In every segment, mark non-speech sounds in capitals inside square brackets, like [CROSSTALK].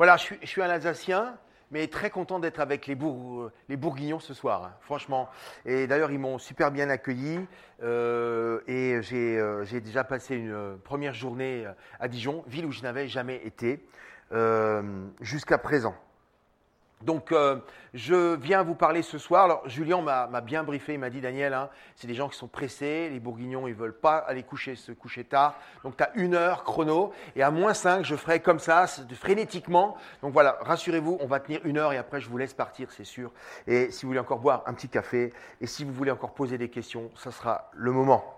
Voilà, je suis, un Alsacien, mais très content d'être avec les, Bourguignons ce soir, hein, franchement. Et d'ailleurs, ils m'ont super bien accueilli. Euh, et euh, j'ai déjà passé une première journée à Dijon, ville où je n'avais jamais été euh, jusqu'à présent. Donc, euh, je viens vous parler ce soir. Alors, Julien m'a bien briefé. Il m'a dit, Daniel, hein, c'est des gens qui sont pressés. Les bourguignons, ils veulent pas aller coucher, se coucher tard. Donc, tu as une heure chrono. Et à moins 5, je ferai comme ça, frénétiquement. Donc, voilà, rassurez-vous, on va tenir une heure et après, je vous laisse partir, c'est sûr. Et si vous voulez encore boire un petit café et si vous voulez encore poser des questions, ça sera le moment.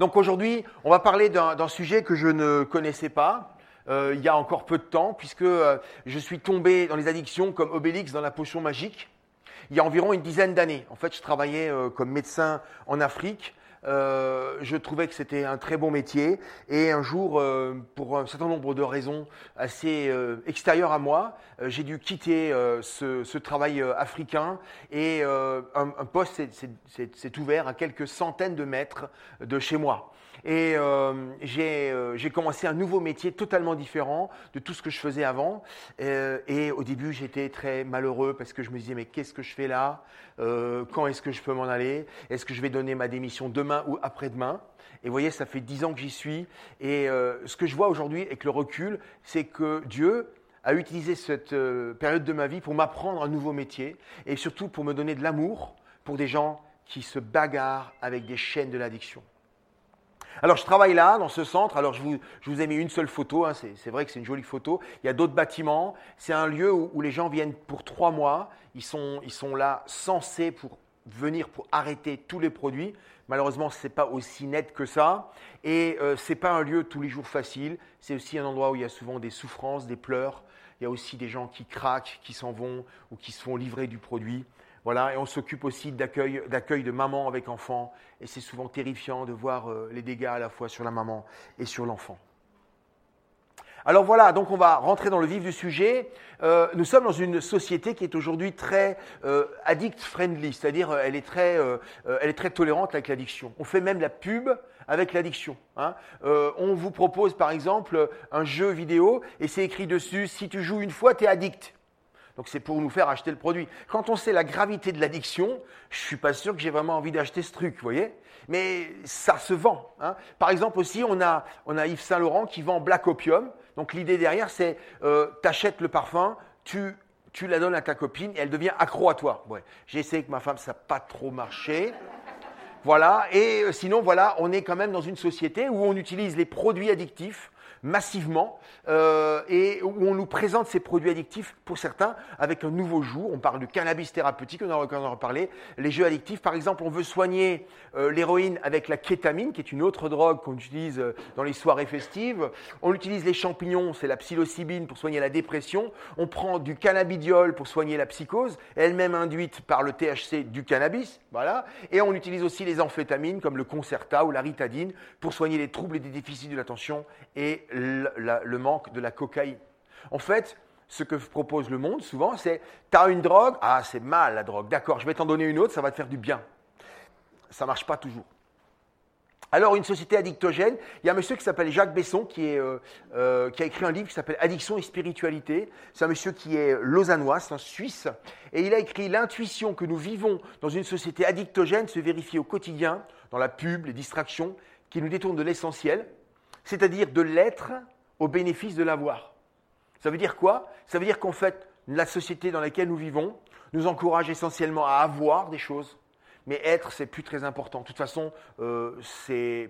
Donc, aujourd'hui, on va parler d'un sujet que je ne connaissais pas. Euh, il y a encore peu de temps, puisque euh, je suis tombé dans les addictions comme Obélix dans la potion magique, il y a environ une dizaine d'années. En fait, je travaillais euh, comme médecin en Afrique. je trouvais que c'était un très bon métier. Et un jour, pour un certain nombre de raisons assez extérieures à moi, j'ai dû quitter ce, travail africain. Et un, un, poste s'est ouvert à quelques centaines de mètres de chez moi. Et euh, euh, j'ai commencé un nouveau métier totalement différent de tout ce que je faisais avant. Euh, et au début, j'étais très malheureux parce que je me disais, mais qu'est-ce que je fais là? Quand est-ce que je peux m'en aller? Est-ce que je vais donner ma démission demain ou après-demain? Et vous voyez, ça fait dix ans que j'y suis. Et ce que je vois aujourd'hui avec le recul, c'est que Dieu a utilisé cette période de ma vie pour m'apprendre un nouveau métier et surtout pour me donner de l'amour pour des gens qui se bagarrent avec des chaînes de l'addiction. Alors je travaille là, dans ce centre. Alors je vous, ai mis une seule photo. Hein. c'est vrai que c'est une jolie photo. Il y a d'autres bâtiments. C'est un lieu où, les gens viennent pour trois mois. Ils sont, ils sont là censés pour venir pour arrêter tous les produits. Malheureusement, ce n'est pas aussi net que ça. Et euh, ce n'est pas un lieu tous les jours facile. C'est aussi un endroit où il y a souvent des souffrances, des pleurs. Il y a aussi des gens qui craquent, qui s'en vont ou qui se font livrer du produit. Voilà, et on s'occupe aussi d'accueil, de maman avec enfant. Et c'est souvent terrifiant de voir euh, les dégâts à la fois sur la maman et sur l'enfant. Alors voilà, donc on va rentrer dans le vif du sujet. Euh, nous sommes dans une société qui est aujourd'hui très euh, addict friendly, c'est-à-dire elle est très, elle est très tolérante avec l'addiction. On fait même la pub avec l'addiction. Hein. on vous propose par exemple un jeu vidéo et c'est écrit dessus si tu joues une fois, tu es addict. Donc c'est pour nous faire acheter le produit. Quand on sait la gravité de l'addiction, je suis pas sûr que j'ai vraiment envie d'acheter ce truc, vous voyez Mais ça se vend. Hein. Par exemple aussi, on a, on a Yves Saint Laurent qui vend Black Opium. Donc l'idée derrière, c'est euh, tu achètes le parfum, tu, la donnes à ta copine et elle devient accro à toi. J'ai essayé avec ma femme, ça n'a pas trop marché. Voilà, et euh, sinon, voilà, on est quand même dans une société où on utilise les produits addictifs massivement euh, et où on nous présente ces produits addictifs pour certains avec un nouveau jour. On parle du cannabis thérapeutique, on en a reparlé. Les jeux addictifs, par exemple, on veut soigner euh, l'héroïne avec la kétamine, qui est une autre drogue qu'on utilise euh, dans les soirées festives. On utilise les champignons, c'est la psilocybine pour soigner la dépression. On prend du cannabidiol pour soigner la psychose, elle-même induite par le THC du cannabis. Voilà. Et on utilise aussi les amphétamines comme le Concerta ou la Ritadine pour soigner les troubles et les déficits de l'attention et le, manque de la cocaïne. En fait, ce que propose le monde souvent, c'est tu as une drogue, ah c'est mal la drogue, d'accord, je vais t'en donner une autre, ça va te faire du bien. Ça ne marche pas toujours. Alors, une société addictogène, il y a un monsieur qui s'appelle Jacques Besson qui, euh, euh, qui, a écrit un livre qui s'appelle Addiction et spiritualité. C'est un monsieur qui est lausannois, c'est un Suisse. Et il a écrit L'intuition que nous vivons dans une société addictogène se vérifie au quotidien, dans la pub, les distractions, qui nous détournent de l'essentiel, c'est-à-dire de l'être au bénéfice de l'avoir. Ça veut dire quoi? Ça veut dire qu'en fait, la société dans laquelle nous vivons nous encourage essentiellement à avoir des choses, mais être, c'est plus très important. De toute façon, euh,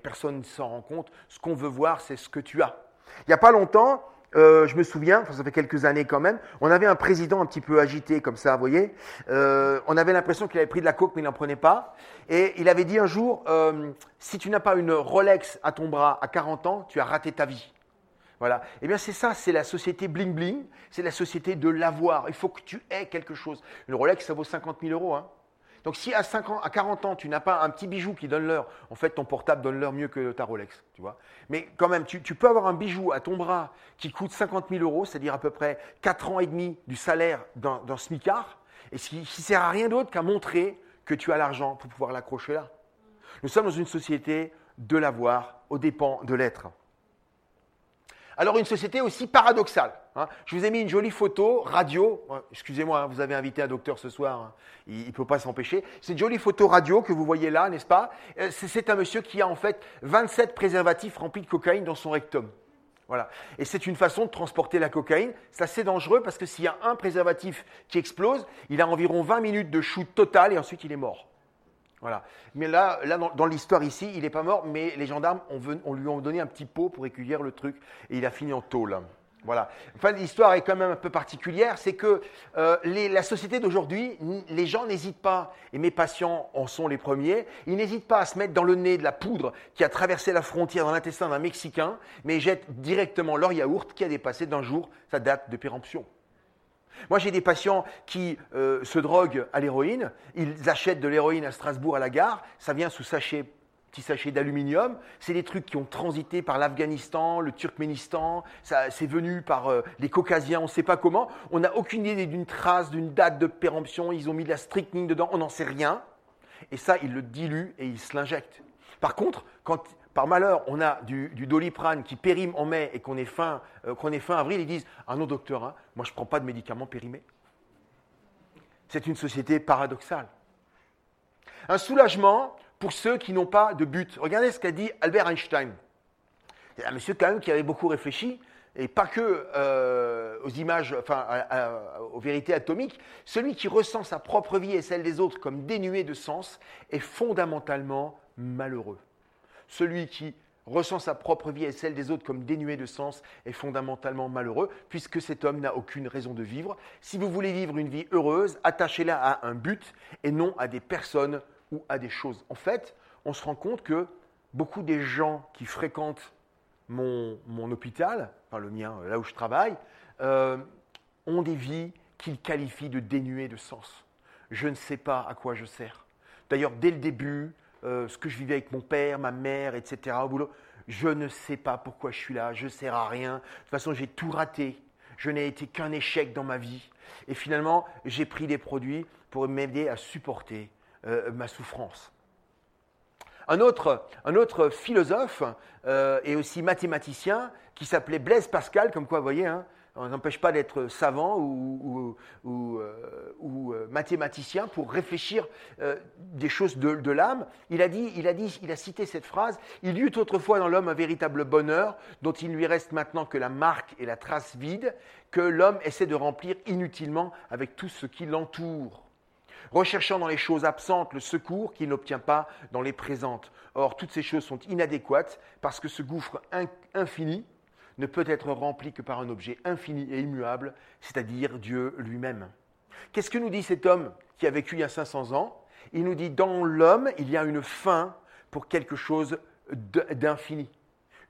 personne ne s'en rend compte. Ce qu'on veut voir, c'est ce que tu as. Il n'y a pas longtemps, euh, je me souviens, ça fait quelques années quand même, on avait un président un petit peu agité comme ça, vous voyez. Euh, on avait l'impression qu'il avait pris de la coke, mais il n'en prenait pas. Et il avait dit un jour, euh, si tu n'as pas une Rolex à ton bras à 40 ans, tu as raté ta vie. Voilà. Eh bien, c'est ça, c'est la société bling bling, c'est la société de l'avoir. Il faut que tu aies quelque chose. Une Rolex, ça vaut 50 000 euros. Hein. Donc si à, 40 ans, tu n'as pas un petit bijou qui donne l'heure, en fait, ton portable donne l'heure mieux que ta Rolex. Tu vois Mais quand même, tu, peux avoir un bijou à ton bras qui coûte 50 000 euros, c'est-à-dire à peu près 4 ans et demi du salaire d'un smicard, et qui ne sert à rien d'autre qu'à montrer que tu as l'argent pour pouvoir l'accrocher là. Nous sommes dans une société de l'avoir aux dépens de l'être. Alors une société aussi paradoxale. Hein. Je vous ai mis une jolie photo radio. Excusez-moi, hein, vous avez invité un docteur ce soir. Hein. Il ne peut pas s'empêcher. C'est une jolie photo radio que vous voyez là, n'est-ce pas? Euh, C'est un monsieur qui a en fait 27 préservatifs remplis de cocaïne dans son rectum. Voilà. Et c'est une façon de transporter la cocaïne. C'est assez dangereux parce que s'il y a un préservatif qui explose, il a environ 20 minutes de shoot total et ensuite il est mort. Voilà. Mais là, là dans, l'histoire ici, il n'est pas mort, mais les gendarmes, on, lui ont donné un petit pot pour écueillir le truc et il a fini en tôle. Voilà. Enfin, l'histoire est quand même un peu particulière, c'est que euh, la société d'aujourd'hui, les gens n'hésitent pas, et mes patients en sont les premiers, ils n'hésitent pas à se mettre dans le nez de la poudre qui a traversé la frontière dans l'intestin d'un Mexicain, mais jettent directement leur yaourt qui a dépassé d'un jour sa date de péremption. Moi, j'ai des patients qui euh, se droguent à l'héroïne. Ils achètent de l'héroïne à Strasbourg à la gare. Ça vient sous sachet, petit sachet d'aluminium. C'est des trucs qui ont transité par l'Afghanistan, le Turkménistan. C'est venu par euh, les Caucasiens, on ne sait pas comment. On n'a aucune idée d'une trace, d'une date de péremption. Ils ont mis de la strychnine dedans. On n'en sait rien. Et ça, ils le diluent et ils se l'injectent. Par contre, quand par malheur, on a du, doliprane qui périme en mai et qu'on est, fin, euh, est fin avril, ils disent Ah non, docteur, hein, moi je ne prends pas de médicaments périmés. C'est une société paradoxale. Un soulagement pour ceux qui n'ont pas de but. Regardez ce qu'a dit Albert Einstein. C'est un monsieur quand même qui avait beaucoup réfléchi, et pas que euh, aux images, enfin aux vérités atomiques. Celui qui ressent sa propre vie et celle des autres comme dénuée de sens est fondamentalement malheureux. Celui qui ressent sa propre vie et celle des autres comme dénuée de sens est fondamentalement malheureux, puisque cet homme n'a aucune raison de vivre. Si vous voulez vivre une vie heureuse, attachez-la à un but et non à des personnes ou à des choses. En fait, on se rend compte que beaucoup des gens qui fréquentent mon, hôpital, enfin le mien, là où je travaille, euh, ont des vies qu'ils qualifient de dénuées de sens. Je ne sais pas à quoi je sers. D'ailleurs, dès le début, euh, ce que je vivais avec mon père, ma mère, etc. au boulot. Je ne sais pas pourquoi je suis là, je ne sers à rien. De toute façon, j'ai tout raté. Je n'ai été qu'un échec dans ma vie. Et finalement, j'ai pris des produits pour m'aider à supporter euh, ma souffrance. Un autre, un autre philosophe euh, et aussi mathématicien qui s'appelait Blaise Pascal, comme quoi, vous voyez, hein, on n'empêche pas d'être savant ou, euh, euh, mathématicien pour réfléchir euh, des choses de, l'âme. Il a dit, il a dit, il a cité cette phrase Il y eut autrefois dans l'homme un véritable bonheur dont il lui reste maintenant que la marque et la trace vide que l'homme essaie de remplir inutilement avec tout ce qui l'entoure recherchant dans les choses absentes le secours qu'il n'obtient pas dans les présentes. Or, toutes ces choses sont inadéquates parce que ce gouffre infini ne peut être rempli que par un objet infini et immuable, c'est-à-dire Dieu lui-même. Qu'est-ce que nous dit cet homme qui a vécu il y a 500 ans? Il nous dit, dans l'homme, il y a une fin pour quelque chose d'infini.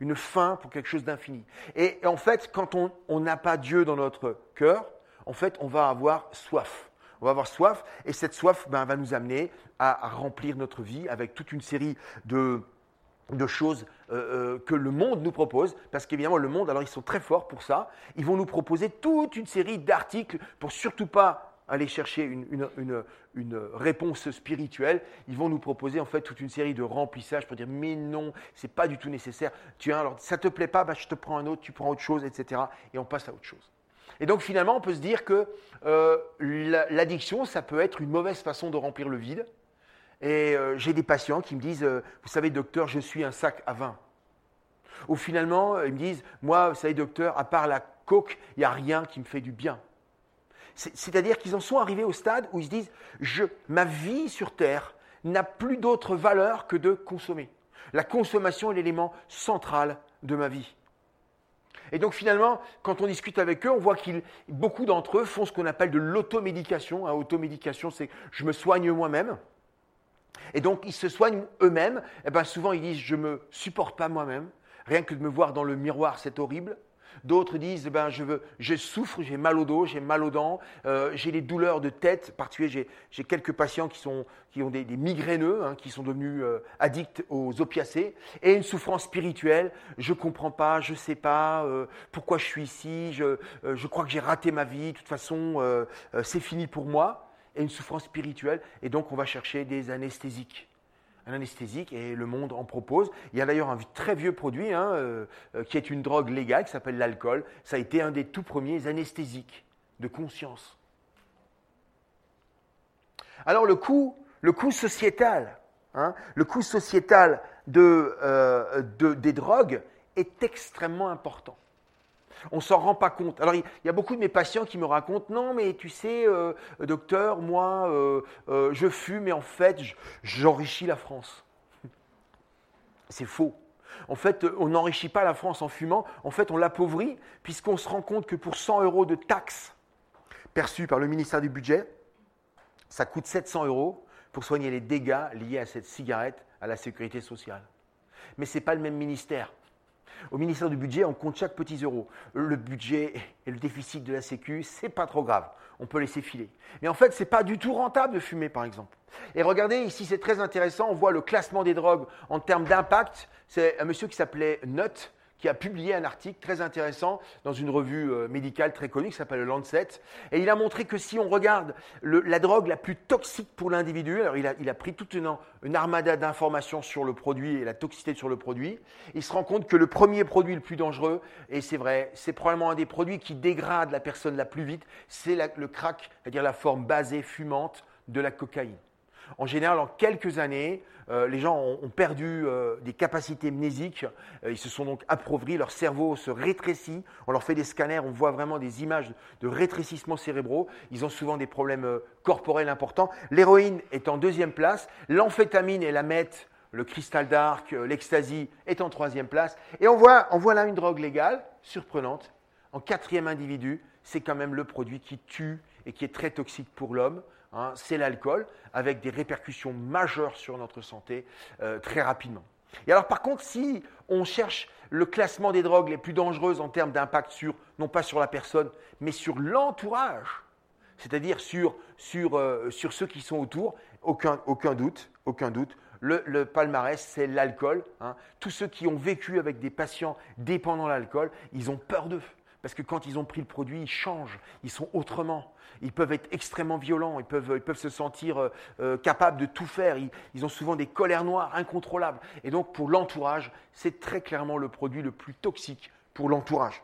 Une fin pour quelque chose d'infini. Et en fait, quand on n'a pas Dieu dans notre cœur, en fait, on va avoir soif. On va avoir soif, et cette soif ben, va nous amener à remplir notre vie avec toute une série de, de choses euh, euh, que le monde nous propose, parce qu'évidemment le monde, alors ils sont très forts pour ça, ils vont nous proposer toute une série d'articles pour surtout pas aller chercher une, réponse spirituelle, ils vont nous proposer en fait toute une série de remplissages pour dire mais non, c'est pas du tout nécessaire. Tu alors ça te plaît pas, bah, je te prends un autre, tu prends autre chose, etc. Et on passe à autre chose. Et donc finalement, on peut se dire que euh, l'addiction, ça peut être une mauvaise façon de remplir le vide, et euh, j'ai des patients qui me disent, euh, vous savez, docteur, je suis un sac à vin. Ou finalement, ils me disent, moi, vous savez, docteur, à part la coke, il n'y a rien qui me fait du bien. C'est-à-dire qu'ils en sont arrivés au stade où ils se disent, je, ma vie sur Terre n'a plus d'autre valeur que de consommer. La consommation est l'élément central de ma vie. Et donc finalement, quand on discute avec eux, on voit que beaucoup d'entre eux font ce qu'on appelle de l'automédication. Hein, automédication, c'est je me soigne moi-même. Et donc, ils se soignent eux-mêmes. Et eh bien, souvent, ils disent Je ne me supporte pas moi-même. Rien que de me voir dans le miroir, c'est horrible. D'autres disent, eh ben, je souffre, j'ai mal au dos, j'ai mal aux dents, euh, j'ai des douleurs de tête. Particulier, j'ai quelques patients qui, sont, qui ont des, migraineux, hein, qui sont devenus euh, addicts aux opiacés, et une souffrance spirituelle. Je ne comprends pas, je ne sais pas euh, pourquoi je suis ici, je, je crois que j'ai raté ma vie, de toute façon, c'est fini pour moi et une souffrance spirituelle, et donc on va chercher des anesthésiques. un anesthésique, et le monde en propose. Il y a d'ailleurs un très vieux produit hein, euh, euh, qui est une drogue légale qui s'appelle l'alcool. Ça a été un des tout premiers anesthésiques de conscience. Alors le coût, le coût sociétal, hein, le coût sociétal de, des drogues est extrêmement important. On s'en rend pas compte. Alors, il y a beaucoup de mes patients qui me racontent Non, mais tu sais, euh, docteur, moi, euh, euh, je fume mais en fait, j'enrichis la France. [LAUGHS] C'est faux. En fait, on n'enrichit pas la France en fumant. En fait, on l'appauvrit, puisqu'on se rend compte que pour 100 euros de taxes perçues par le ministère du Budget, ça coûte 700 euros pour soigner les dégâts liés à cette cigarette à la sécurité sociale. Mais ce n'est pas le même ministère. Au ministère du Budget, on compte chaque petit euro. Le budget et le déficit de la Sécu, c'est pas trop grave. On peut laisser filer. Mais en fait, c'est pas du tout rentable de fumer, par exemple. Et regardez, ici, c'est très intéressant. On voit le classement des drogues en termes d'impact. C'est un monsieur qui s'appelait Nutt, qui a publié un article très intéressant dans une revue euh, médicale très connue qui s'appelle Lancet. Et il a montré que si on regarde la drogue la plus toxique pour l'individu, alors il a, il a, pris toute une, une armada d'informations sur le produit et la toxicité sur le produit, il se rend compte que le premier produit le plus dangereux, et c'est vrai, c'est probablement un des produits qui dégrade la personne la plus vite, c'est le crack, c'est-à-dire la forme basée, fumante de la cocaïne. En général, en quelques années, euh, les gens ont, perdu euh, des capacités mnésiques, euh, ils se sont donc appauvris, leur cerveau se rétrécit, on leur fait des scanners, on voit vraiment des images de rétrécissement cérébraux, ils ont souvent des problèmes corporels importants. L'héroïne est en deuxième place, l'amphétamine et la meth, le cristal dark, l'ecstasy est en troisième place, et on voit, on voit là une drogue légale, surprenante, en quatrième individu, c'est quand même le produit qui tue et qui est très toxique pour l'homme. Hein, c'est l'alcool, avec des répercussions majeures sur notre santé euh, très rapidement. Et alors par contre, si on cherche le classement des drogues les plus dangereuses en termes d'impact sur, non pas sur la personne, mais sur l'entourage, c'est-à-dire sur, euh, sur, ceux qui sont autour, aucun, aucun doute, aucun doute. Le, palmarès, c'est l'alcool. Hein. Tous ceux qui ont vécu avec des patients dépendants de l'alcool, ils ont peur d'eux. Parce que quand ils ont pris le produit, ils changent, ils sont autrement. Ils peuvent être extrêmement violents, ils peuvent, se sentir euh, euh, capables de tout faire. Ils, ont souvent des colères noires incontrôlables. Et donc, pour l'entourage, c'est très clairement le produit le plus toxique pour l'entourage.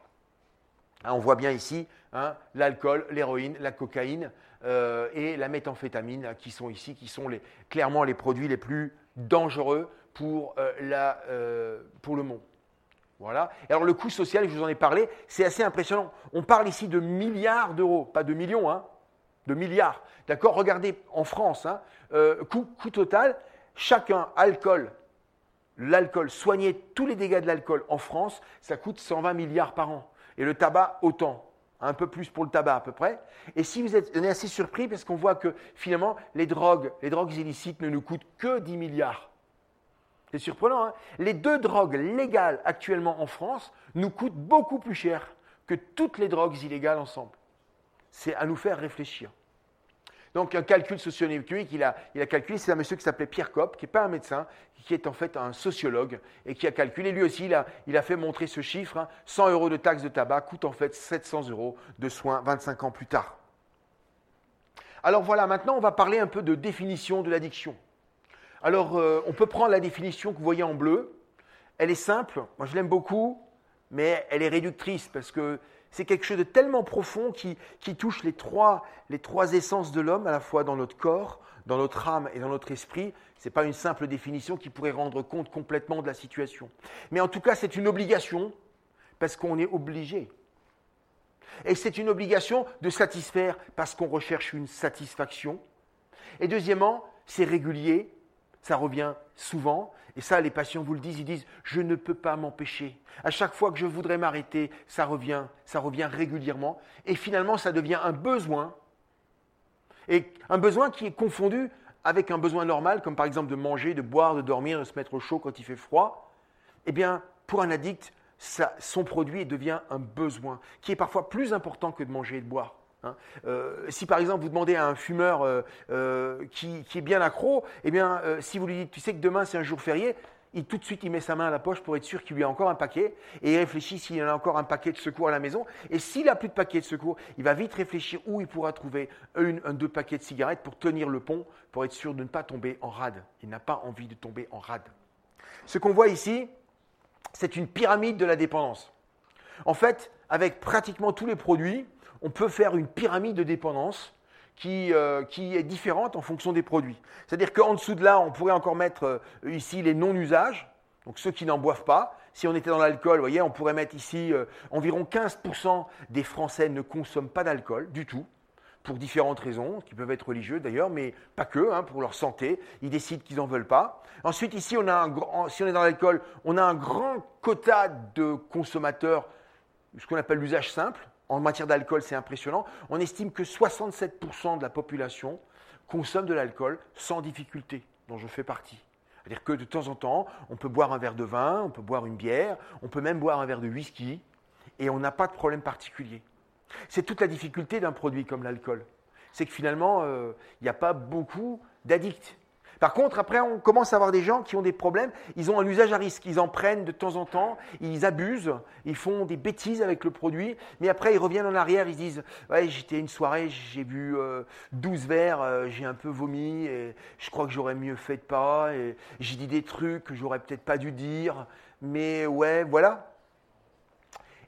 Hein, on voit bien ici hein, l'alcool, l'héroïne, la cocaïne euh, et la méthamphétamine qui sont ici, qui sont clairement les produits les plus dangereux pour le monde. Voilà. alors le coût social, je vous en ai parlé, c'est assez impressionnant. On parle ici de milliards d'euros, pas de millions, hein, de milliards. D'accord? Regardez en France, hein, euh, coût, total, chacun alcool, l'alcool, soigner tous les dégâts de l'alcool en France, ça coûte 120 milliards par an. Et le tabac, autant. Un peu plus pour le tabac à peu près. Et si vous êtes, assez surpris parce qu'on voit que finalement les drogues, les drogues illicites ne nous coûtent que 10 milliards. C'est surprenant. Hein les deux drogues légales actuellement en France nous coûtent beaucoup plus cher que toutes les drogues illégales ensemble. C'est à nous faire réfléchir. Donc un calcul socio-économique, il a, il a calculé, c'est un monsieur qui s'appelait Pierre Kopp, qui n'est pas un médecin, qui est en fait un sociologue, et qui a calculé, lui aussi, il a, fait montrer ce chiffre, 100 hein. euros de taxes de tabac coûtent en fait 700 euros de soins 25 ans plus tard. Alors voilà, maintenant on va parler un peu de définition de l'addiction. Alors, euh, on peut prendre la définition que vous voyez en bleu. Elle est simple, moi je l'aime beaucoup, mais elle est réductrice parce que c'est quelque chose de tellement profond qui, touche les trois, les trois essences de l'homme, à la fois dans notre corps, dans notre âme et dans notre esprit. Ce n'est pas une simple définition qui pourrait rendre compte complètement de la situation. Mais en tout cas, c'est une obligation parce qu'on est obligé. Et c'est une obligation de satisfaire parce qu'on recherche une satisfaction. Et deuxièmement, c'est régulier ça revient souvent. Et ça, les patients vous le disent, ils disent, je ne peux pas m'empêcher. À chaque fois que je voudrais m'arrêter, ça revient, ça revient régulièrement. Et finalement, ça devient un besoin. Et un besoin qui est confondu avec un besoin normal, comme par exemple de manger, de boire, de dormir, de se mettre au chaud quand il fait froid. Eh bien, pour un addict, son produit devient un besoin, qui est parfois plus important que de manger et de boire. Hein. Euh, si par exemple vous demandez à un fumeur euh, euh, qui, est bien accro, eh bien si vous lui dites tu sais que demain c'est un jour férié, il, tout de suite, il met sa main à la poche pour être sûr qu'il lui a encore un paquet, et il réfléchit s'il a encore un paquet de secours à la maison. Et s'il n'a plus de paquet de secours, il va vite réfléchir où il pourra trouver un, un, deux paquets de cigarettes pour tenir le pont, pour être sûr de ne pas tomber en rade. Il n'a pas envie de tomber en rade. Ce qu'on voit ici, c'est une pyramide de la dépendance. En fait, avec pratiquement tous les produits, on peut faire une pyramide de dépendance qui, euh, qui est différente en fonction des produits. C'est-à-dire qu'en dessous de là, on pourrait encore mettre euh, ici les non-usages, donc ceux qui n'en boivent pas. Si on était dans l'alcool, vous voyez, on pourrait mettre ici euh, environ 15% des Français ne consomment pas d'alcool du tout, pour différentes raisons, qui peuvent être religieuses d'ailleurs, mais pas que, hein, pour leur santé. Ils décident qu'ils n'en veulent pas. Ensuite, ici, on a un, si on est dans l'alcool, on a un grand quota de consommateurs, ce qu'on appelle l'usage simple, en matière d'alcool, c'est impressionnant. On estime que 67% de la population consomme de l'alcool sans difficulté, dont je fais partie. C'est-à-dire que de temps en temps, on peut boire un verre de vin, on peut boire une bière, on peut même boire un verre de whisky, et on n'a pas de problème particulier. C'est toute la difficulté d'un produit comme l'alcool. C'est que finalement, euh, il n'y a pas beaucoup d'addicts. Par contre, après, on commence à avoir des gens qui ont des problèmes. Ils ont un usage à risque. Ils en prennent de temps en temps. Ils abusent. Ils font des bêtises avec le produit. Mais après, ils reviennent en arrière. Ils disent Ouais, j'étais une soirée, j'ai bu 12 euh, verres, euh, j'ai un peu vomi. Je crois que j'aurais mieux fait de pas. J'ai dit des trucs que j'aurais peut-être pas dû dire. Mais ouais, voilà.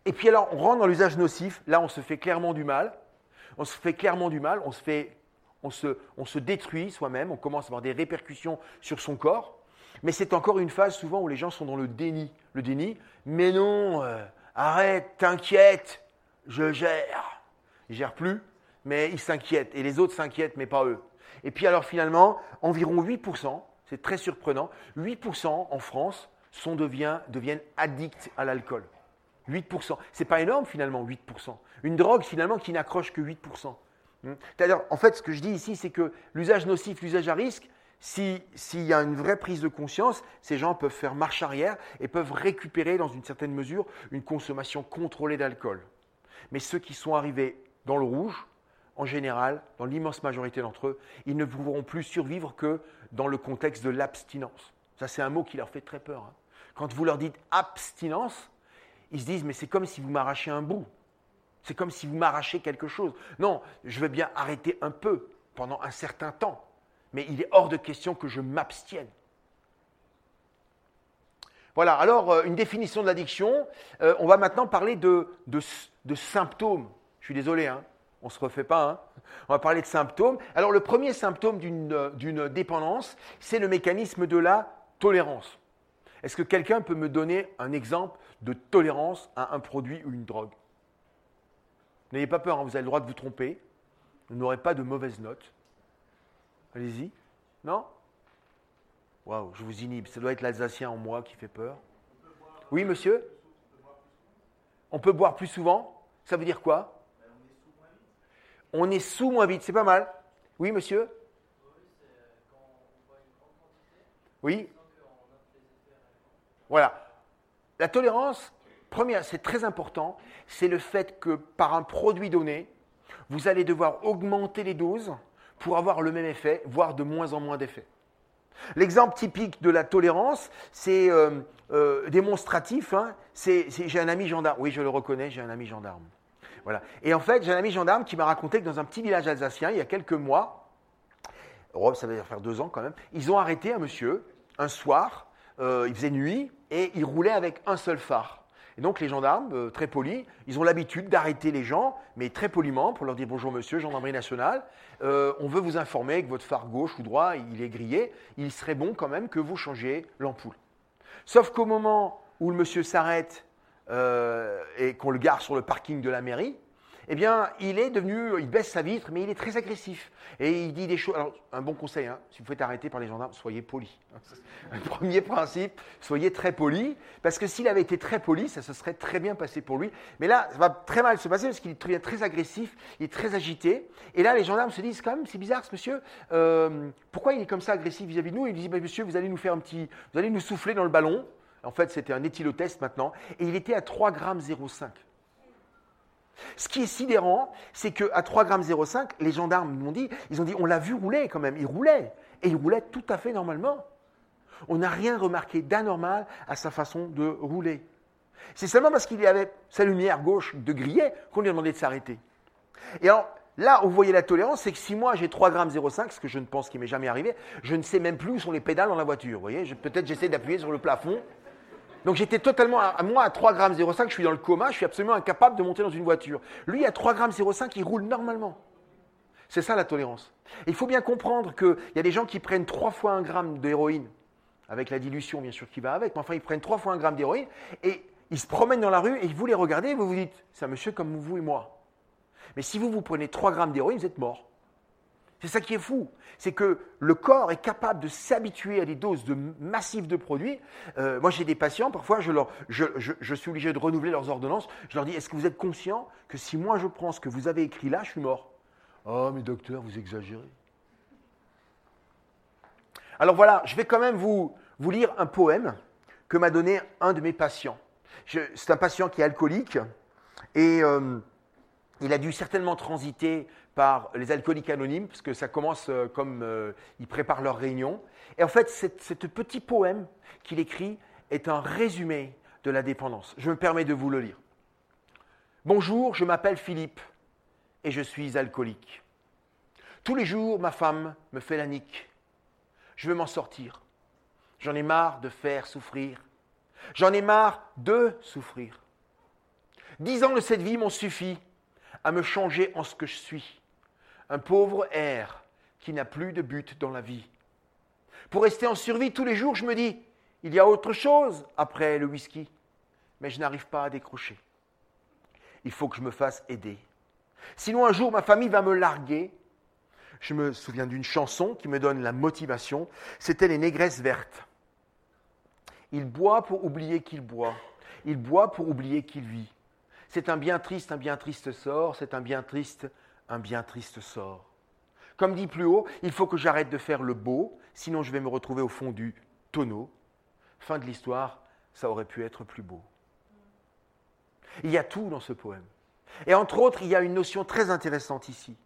Et puis alors, on rentre dans l'usage nocif. Là, on se fait clairement du mal. On se fait clairement du mal. On se fait on se, détruit soi-même, on commence à avoir des répercussions sur son corps. Mais c'est encore une phase souvent où les gens sont dans le déni. Le déni, mais non, euh, arrête, t'inquiète, je gère. Ils gèrent plus, mais ils s'inquiètent. Et les autres s'inquiètent, mais pas eux. Et puis alors finalement, environ 8%, c'est très surprenant, 8% en France sont deviennent addicts à l'alcool. 8%. C'est pas énorme finalement, 8%. Une drogue finalement qui n'accroche que 8%. Hmm. C'est-à-dire, en fait, ce que je dis ici, c'est que l'usage nocif, l'usage à risque, s'il y a une vraie prise de conscience, ces gens peuvent faire marche arrière et peuvent récupérer, dans une certaine mesure, une consommation contrôlée d'alcool. Mais ceux qui sont arrivés dans le rouge, en général, dans l'immense majorité d'entre eux, ils ne pourront plus survivre que dans le contexte de l'abstinence. Ça, c'est un mot qui leur fait très peur. Hein. Quand vous leur dites abstinence, ils se disent, mais c'est comme si vous m'arrachez un bout. C'est comme si vous m'arrachez quelque chose. Non, je veux bien arrêter un peu pendant un certain temps, mais il est hors de question que je m'abstienne. Voilà, alors euh, une définition de l'addiction. Euh, on va maintenant parler de, symptômes. Je suis désolé, hein, on ne se refait pas. Hein. On va parler de symptômes. Alors le premier symptôme d'une dépendance, c'est le mécanisme de la tolérance. Est-ce que quelqu'un peut me donner un exemple de tolérance à un produit ou une drogue? N'ayez pas peur, hein, vous avez le droit de vous tromper. Vous n'aurez pas de mauvaises notes. Allez-y. Non? Waouh, je vous inhibe. Ça doit être l'Alsacien en moi qui fait peur. Oui, monsieur? On peut boire plus souvent? Ça veut dire quoi? On est sous moins vite, c'est pas mal. Oui, monsieur? Oui Voilà. La tolérance, première, c'est très important, c'est le fait que par un produit donné, vous allez devoir augmenter les doses pour avoir le même effet, voire de moins en moins d'effet. L'exemple typique de la tolérance, c'est euh, euh, démonstratif. Hein, c'est, j'ai un ami gendarme. Oui, je le reconnais, j'ai un ami gendarme. Voilà. Et en fait, j'ai un ami gendarme qui m'a raconté que dans un petit village alsacien, il y a quelques mois, oh, ça va faire deux ans quand même, ils ont arrêté un monsieur un soir. Euh, il faisait nuit et il roulait avec un seul phare. Et donc les gendarmes, euh, très polis, ils ont l'habitude d'arrêter les gens, mais très poliment, pour leur dire bonjour monsieur, gendarmerie nationale, euh, on veut vous informer que votre phare gauche ou droit, il est grillé, il serait bon quand même que vous changiez l'ampoule. Sauf qu'au moment où le monsieur s'arrête euh, et qu'on le gare sur le parking de la mairie, eh bien, il est devenu, il baisse sa vitre, mais il est très agressif. Et il dit des choses. Alors, un bon conseil, hein, si vous faites arrêter par les gendarmes, soyez poli. [LAUGHS] Un premier principe, soyez très poli, parce que s'il avait été très poli, ça se serait très bien passé pour lui. Mais là, ça va très mal se passer parce qu'il devient très agressif, il est très agité. Et là, les gendarmes se disent quand même, c'est bizarre ce monsieur, euh, pourquoi il est comme ça agressif vis-à-vis de nous? Il dit, bah, monsieur, vous allez nous faire un petit, vous allez nous souffler dans le ballon. En fait, c'était un éthylotest maintenant, et il était à 3 grammes 0,5. Ce qui est sidérant, c'est qu'à 3,05 g, les gendarmes m'ont dit, ils ont dit, on l'a vu rouler quand même, il roulait. Et il roulait tout à fait normalement. On n'a rien remarqué d'anormal à sa façon de rouler. C'est seulement parce qu'il y avait sa lumière gauche de grillé qu'on lui a demandé de s'arrêter. Et alors, là vous voyez la tolérance, c'est que si moi j'ai 3 grammes 0,5, ce que je ne pense qu'il m'est jamais arrivé, je ne sais même plus où sont les pédales dans la voiture. Vous voyez, peut-être j'essaie d'appuyer sur le plafond. Donc j'étais totalement, à, moi à 3 grammes 0,5, je suis dans le coma, je suis absolument incapable de monter dans une voiture. Lui à 3 grammes 0,5, il roule normalement. C'est ça la tolérance. il faut bien comprendre qu'il y a des gens qui prennent 3 fois 1 gramme d'héroïne, avec la dilution bien sûr qui va avec, mais enfin ils prennent 3 fois 1 gramme d'héroïne, et ils se promènent dans la rue et vous les regardez et vous vous dites, c'est un monsieur comme vous et moi. Mais si vous vous prenez 3 grammes d'héroïne, vous êtes mort. C'est ça qui est fou. C'est que le corps est capable de s'habituer à des doses de massives de produits. Euh, moi, j'ai des patients, parfois, je, suis obligé de renouveler leurs ordonnances. Je leur dis Est-ce que vous êtes conscient que si moi je prends ce que vous avez écrit là, je suis mort? Oh, mais docteur, vous exagérez. Alors voilà, je vais quand même vous, vous lire un poème que m'a donné un de mes patients. C'est un patient qui est alcoolique et euh, il a dû certainement transiter par les alcooliques anonymes, parce que ça commence euh, comme euh, ils préparent leur réunion. Et en fait, ce petit poème qu'il écrit est un résumé de la dépendance. Je me permets de vous le lire. Bonjour, je m'appelle Philippe et je suis alcoolique. Tous les jours, ma femme me fait la nique. Je veux m'en sortir. J'en ai marre de faire souffrir. J'en ai marre de souffrir. Dix ans de cette vie m'ont suffi à me changer en ce que je suis. Un pauvre air qui n'a plus de but dans la vie. Pour rester en survie tous les jours, je me dis, il y a autre chose après le whisky, mais je n'arrive pas à décrocher. Il faut que je me fasse aider. Sinon, un jour, ma famille va me larguer. Je me souviens d'une chanson qui me donne la motivation. C'était Les Négresses Vertes. Il boit pour oublier qu'il boit. Il boit pour oublier qu'il vit. C'est un bien triste, un bien triste sort, c'est un bien triste, un bien triste sort. Comme dit plus haut, il faut que j'arrête de faire le beau, sinon je vais me retrouver au fond du tonneau. Fin de l'histoire, ça aurait pu être plus beau. Il y a tout dans ce poème. Et entre autres, il y a une notion très intéressante ici.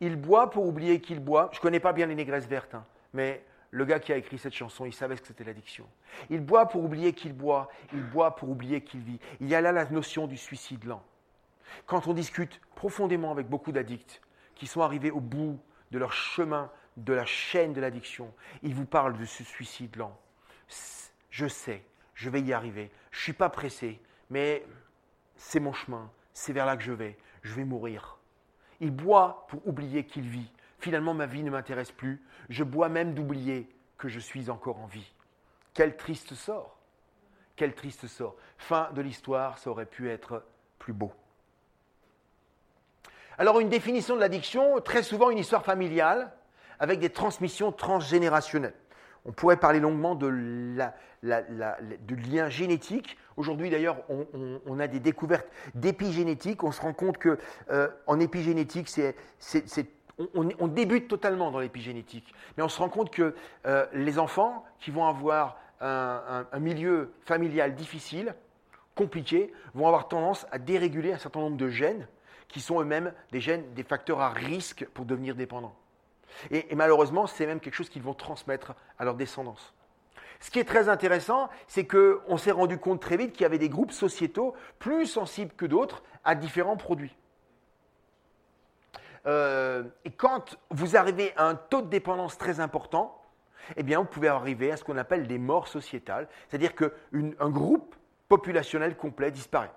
Il boit pour oublier qu'il boit. Je ne connais pas bien les négresses vertes, hein, mais le gars qui a écrit cette chanson, il savait ce que c'était l'addiction. Il boit pour oublier qu'il boit, il boit pour oublier qu'il vit. Il y a là la notion du suicide lent. Quand on discute profondément avec beaucoup d'addicts qui sont arrivés au bout de leur chemin, de la chaîne de l'addiction, ils vous parlent de ce suicide lent. Je sais, je vais y arriver, je ne suis pas pressé, mais c'est mon chemin, c'est vers là que je vais, je vais mourir. Il boit pour oublier qu'il vit. Finalement, ma vie ne m'intéresse plus. Je bois même d'oublier que je suis encore en vie. Quel triste sort. Quel triste sort. Fin de l'histoire, ça aurait pu être plus beau. Alors une définition de l'addiction, très souvent une histoire familiale avec des transmissions transgénérationnelles. On pourrait parler longuement de, la, lien génétique. Aujourd'hui, d'ailleurs, on, a des découvertes d'épigénétique. On se rend compte que euh, en épigénétique, c'est on, débute totalement dans l'épigénétique, mais on se rend compte que euh, les enfants qui vont avoir un, milieu familial difficile, compliqué, vont avoir tendance à déréguler un certain nombre de gènes qui sont eux-mêmes des gènes, des facteurs à risque pour devenir dépendants. Et, et malheureusement, c'est même quelque chose qu'ils vont transmettre à leur descendance. Ce qui est très intéressant, c'est qu'on s'est rendu compte très vite qu'il y avait des groupes sociétaux plus sensibles que d'autres à différents produits. Euh, et quand vous arrivez à un taux de dépendance très important, eh bien, vous pouvez arriver à ce qu'on appelle des morts sociétales, c'est-à-dire qu'un groupe populationnel complet disparaît.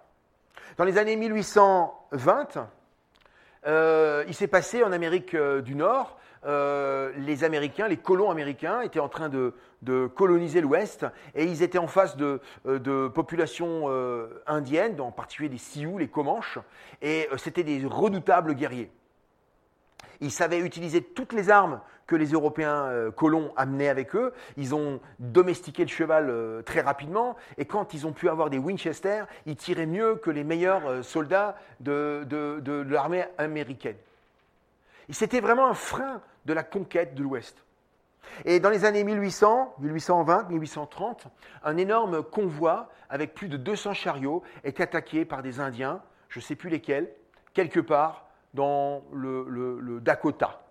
Dans les années 1820, euh, il s'est passé en Amérique euh, du Nord, les Américains, les colons américains étaient en train de, coloniser l'Ouest et ils étaient en face de, populations indiennes, en particulier des Sioux, les Comanches, et c'était des redoutables guerriers. Ils savaient utiliser toutes les armes que les Européens euh, colons amenaient avec eux. Ils ont domestiqué le cheval euh, très rapidement. Et quand ils ont pu avoir des Winchester, ils tiraient mieux que les meilleurs euh, soldats de, de l'armée américaine. C'était vraiment un frein de la conquête de l'Ouest. Et dans les années 1800, 1820, 1830, un énorme convoi avec plus de 200 chariots est attaqué par des Indiens, je ne sais plus lesquels, quelque part dans le, Dakota.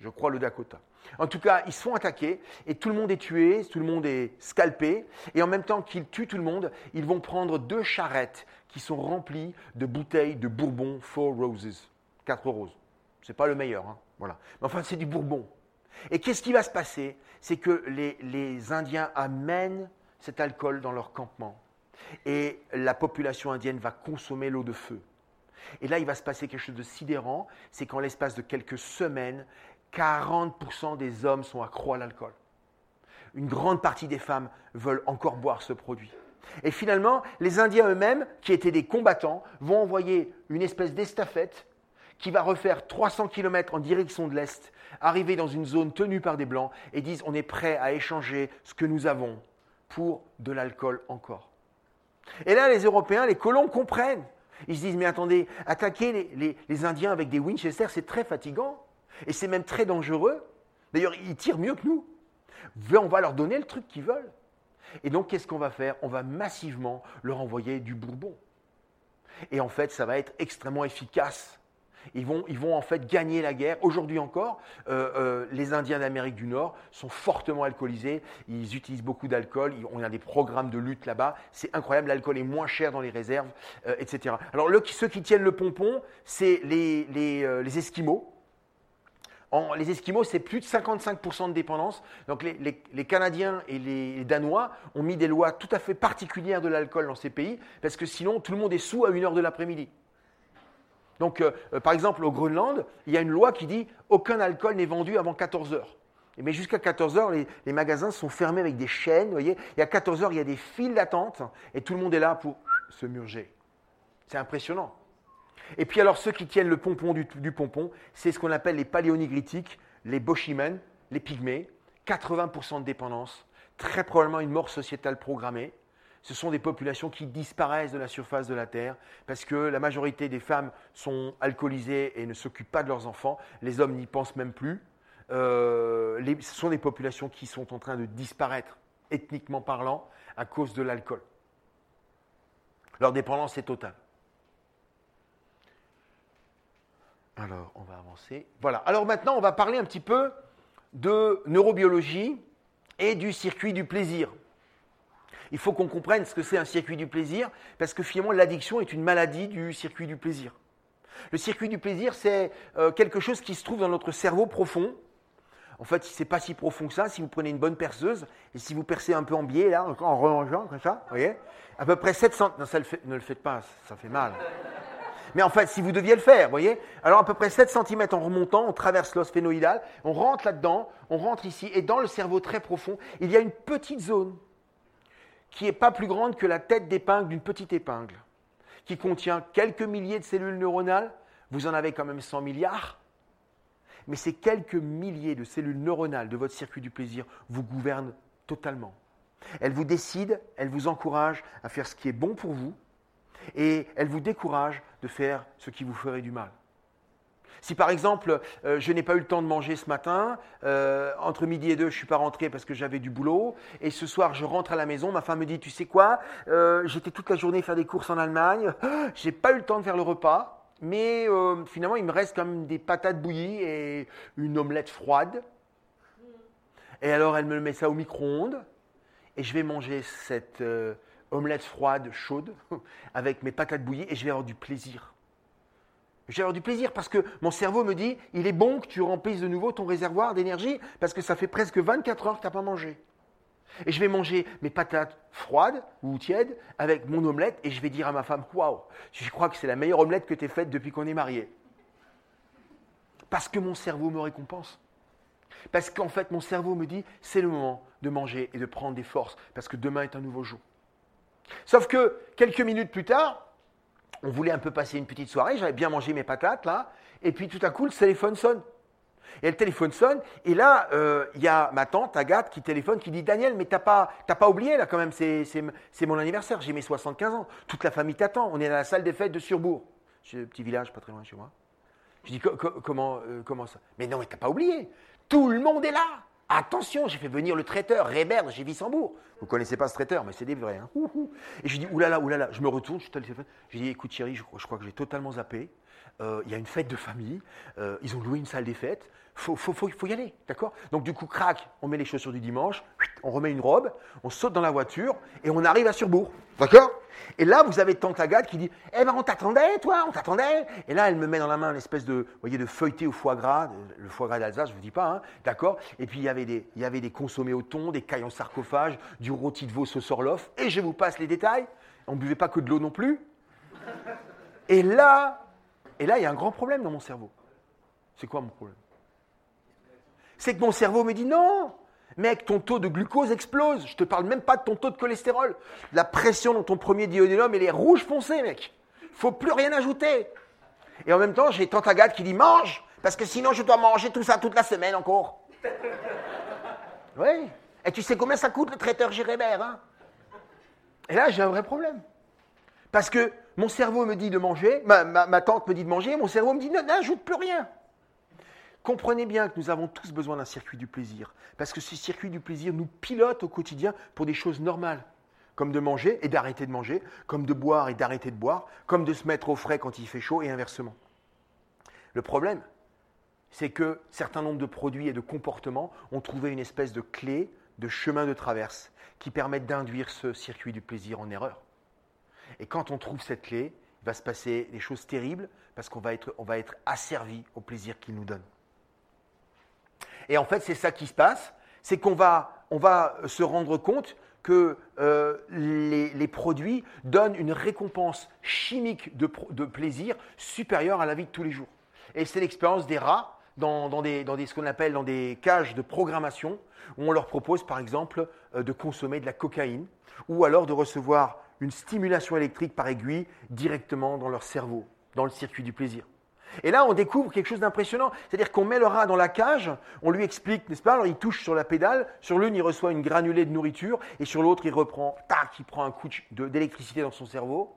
Je crois le Dakota. En tout cas, ils se font attaquer et tout le monde est tué, tout le monde est scalpé. Et en même temps qu'ils tuent tout le monde, ils vont prendre deux charrettes qui sont remplies de bouteilles de bourbon Four Roses. Quatre roses. C'est pas le meilleur, hein, voilà. Mais enfin, c'est du bourbon. Et qu'est-ce qui va se passer? C'est que les, les Indiens amènent cet alcool dans leur campement. Et la population indienne va consommer l'eau de feu. Et là, il va se passer quelque chose de sidérant, c'est qu'en l'espace de quelques semaines, 40% des hommes sont accros à l'alcool. Une grande partie des femmes veulent encore boire ce produit. Et finalement, les Indiens eux-mêmes, qui étaient des combattants, vont envoyer une espèce d'estafette qui va refaire 300 km en direction de l'Est, arriver dans une zone tenue par des Blancs et disent on est prêt à échanger ce que nous avons pour de l'alcool encore. Et là, les Européens, les colons comprennent. Ils se disent, mais attendez, attaquer les, Indiens avec des Winchester, c'est très fatigant. Et c'est même très dangereux. D'ailleurs, ils tirent mieux que nous. On va leur donner le truc qu'ils veulent. Et donc, qu'est-ce qu'on va faire? On va massivement leur envoyer du bourbon. Et en fait, ça va être extrêmement efficace. Ils vont, en fait gagner la guerre. Aujourd'hui encore, euh, euh, les Indiens d'Amérique du Nord sont fortement alcoolisés. Ils utilisent beaucoup d'alcool. On a des programmes de lutte là-bas. C'est incroyable. L'alcool est moins cher dans les réserves, euh, etc. Alors ceux qui tiennent le pompon, c'est les, les, Esquimaux. les Esquimaux, c'est plus de 55% de dépendance. Donc les, les, Canadiens et les Danois ont mis des lois tout à fait particulières de l'alcool dans ces pays, parce que sinon tout le monde est sous à 1h de l'après-midi. Donc, euh, euh, par exemple, au Groenland, il y a une loi qui dit aucun alcool n'est vendu avant 14 heures. Mais jusqu'à 14 heures, les, magasins sont fermés avec des chaînes. Vous voyez, et à 14 heures, il y a des files d'attente et tout le monde est là pour se murger. C'est impressionnant. Et puis alors, ceux qui tiennent le pompon du, pompon, c'est ce qu'on appelle les paléonégritiques, les Boshimen, les pygmées. 80% de dépendance, très probablement une mort sociétale programmée ce sont des populations qui disparaissent de la surface de la Terre parce que la majorité des femmes sont alcoolisées et ne s'occupent pas de leurs enfants. Les hommes n'y pensent même plus. Euh, ce sont des populations qui sont en train de disparaître, ethniquement parlant, à cause de l'alcool. Leur dépendance est totale. Alors, on va avancer. Voilà. Alors maintenant, on va parler un petit peu de neurobiologie et du circuit du plaisir il faut qu'on comprenne ce que c'est un circuit du plaisir, parce que finalement, l'addiction est une maladie du circuit du plaisir. Le circuit du plaisir, c'est euh, quelque chose qui se trouve dans notre cerveau profond. En fait, c'est pas si profond que ça. Si vous prenez une bonne perceuse et si vous percez un peu en biais, là, en remangeant, comme ça, vous voyez, à peu près 700. Non, ne le faites pas, ça fait mal. Mais en fait, si vous deviez le faire, vous voyez, alors à peu près 7 cm en remontant, on traverse l'os phénoïdal, on rentre là-dedans, on rentre ici, et dans le cerveau très profond, il y a une petite zone qui n'est pas plus grande que la tête d'épingle d'une petite épingle, qui contient quelques milliers de cellules neuronales, vous en avez quand même 100 milliards, mais ces quelques milliers de cellules neuronales de votre circuit du plaisir vous gouvernent totalement. Elles vous décident, elles vous encouragent à faire ce qui est bon pour vous, et elles vous découragent de faire ce qui vous ferait du mal. Si par exemple, euh, je n'ai pas eu le temps de manger ce matin, euh, entre midi et deux, je ne suis pas rentré parce que j'avais du boulot, et ce soir, je rentre à la maison, ma femme me dit, tu sais quoi, euh, j'étais toute la journée faire des courses en Allemagne, [GASPS] je n'ai pas eu le temps de faire le repas, mais finalement, il me reste quand même des patates bouillies et une omelette froide. Et alors, elle me met ça au micro-ondes, et je vais manger cette omelette froide, chaude, [LAUGHS] avec mes patates bouillies, et je vais avoir du plaisir. J'ai avoir du plaisir parce que mon cerveau me dit, il est bon que tu remplisses de nouveau ton réservoir d'énergie parce que ça fait presque 24 heures que tu n'as pas mangé. Et je vais manger mes patates froides ou tièdes avec mon omelette et je vais dire à ma femme, waouh, je crois que c'est la meilleure omelette que tu aies faite depuis qu'on est mariés? Parce que mon cerveau me récompense. Parce qu'en fait, mon cerveau me dit, c'est le moment de manger et de prendre des forces parce que demain est un nouveau jour. Sauf que quelques minutes plus tard, on voulait un peu passer une petite soirée, j'avais bien mangé mes patates là, et puis tout à coup le téléphone sonne. Et le téléphone sonne, et là, euh, il y a ma tante, Agathe, qui téléphone, qui dit Daniel, mais t'as pas, oublié là quand même, c'est mon anniversaire, j'ai mes 75 ans, toute la famille t'attend, on est dans la salle des fêtes de Surbourg. C'est un petit village pas très loin chez moi. Je dis comment, euh, comment ça? Mais non, mais t'as pas oublié, tout le monde est là Attention, j'ai fait venir le traiteur, Rébert, chez Vissembourg. Vous ne connaissez pas ce traiteur, mais c'est des vrais. Hein. Et je dis, oulala, oulala, je me retourne, je suis téléphone. Je dis, écoute chérie, je, crois que j'ai totalement zappé. Euh, il y a une fête de famille, euh, ils ont loué une salle des fêtes, faut, faut, y aller, d'accord? Donc du coup, crac, on met les chaussures du dimanche, on remet une robe, on saute dans la voiture et on arrive à Surbourg, d'accord? Et là, vous avez tante Agathe qui dit, eh ben on t'attendait, toi, on t'attendait. Et là, elle me met dans la main une espèce de, voyez, de feuilleté au foie gras, le foie gras d'Alsace, je vous dis pas, hein, d'accord? Et puis il y avait des, consommés au thon, des cailles en sarcophage, du rôti de veau au sorlof, et je vous passe les détails. On ne buvait pas que de l'eau non plus. Et là, et là, il y a un grand problème dans mon cerveau. C'est quoi mon problème? C'est que mon cerveau me dit non, mec, ton taux de glucose explose. Je ne te parle même pas de ton taux de cholestérol. La pression dans ton premier diodénum, elle est rouge foncé, mec. faut plus rien ajouter. Et en même temps, j'ai tante Agathe qui dit mange, parce que sinon je dois manger tout ça toute la semaine encore. [LAUGHS] oui. Et tu sais combien ça coûte le traiteur Gérébert hein? Et là, j'ai un vrai problème. Parce que mon cerveau me dit de manger, ma, tante me dit de manger, mon cerveau me dit n'ajoute plus rien. Comprenez bien que nous avons tous besoin d'un circuit du plaisir, parce que ce circuit du plaisir nous pilote au quotidien pour des choses normales, comme de manger et d'arrêter de manger, comme de boire et d'arrêter de boire, comme de se mettre au frais quand il fait chaud et inversement. Le problème, c'est que certains nombres de produits et de comportements ont trouvé une espèce de clé, de chemin de traverse, qui permettent d'induire ce circuit du plaisir en erreur. Et quand on trouve cette clé, il va se passer des choses terribles parce qu'on va être, on va être asservi au plaisir qu'il nous donne. Et en fait, c'est ça qui se passe, c'est qu'on va, on va se rendre compte que euh, les, produits donnent une récompense chimique de, plaisir supérieure à la vie de tous les jours. Et c'est l'expérience des rats dans, des, dans ce qu'on appelle dans des cages de programmation, où on leur propose par exemple euh, de consommer de la cocaïne, ou alors de recevoir une stimulation électrique par aiguille directement dans leur cerveau, dans le circuit du plaisir. Et là, on découvre quelque chose d'impressionnant. C'est-à-dire qu'on met le rat dans la cage, on lui explique, n'est-ce pas Alors il touche sur la pédale, sur l'une il reçoit une granulée de nourriture, et sur l'autre il reprend, tac, il prend un coup d'électricité dans son cerveau.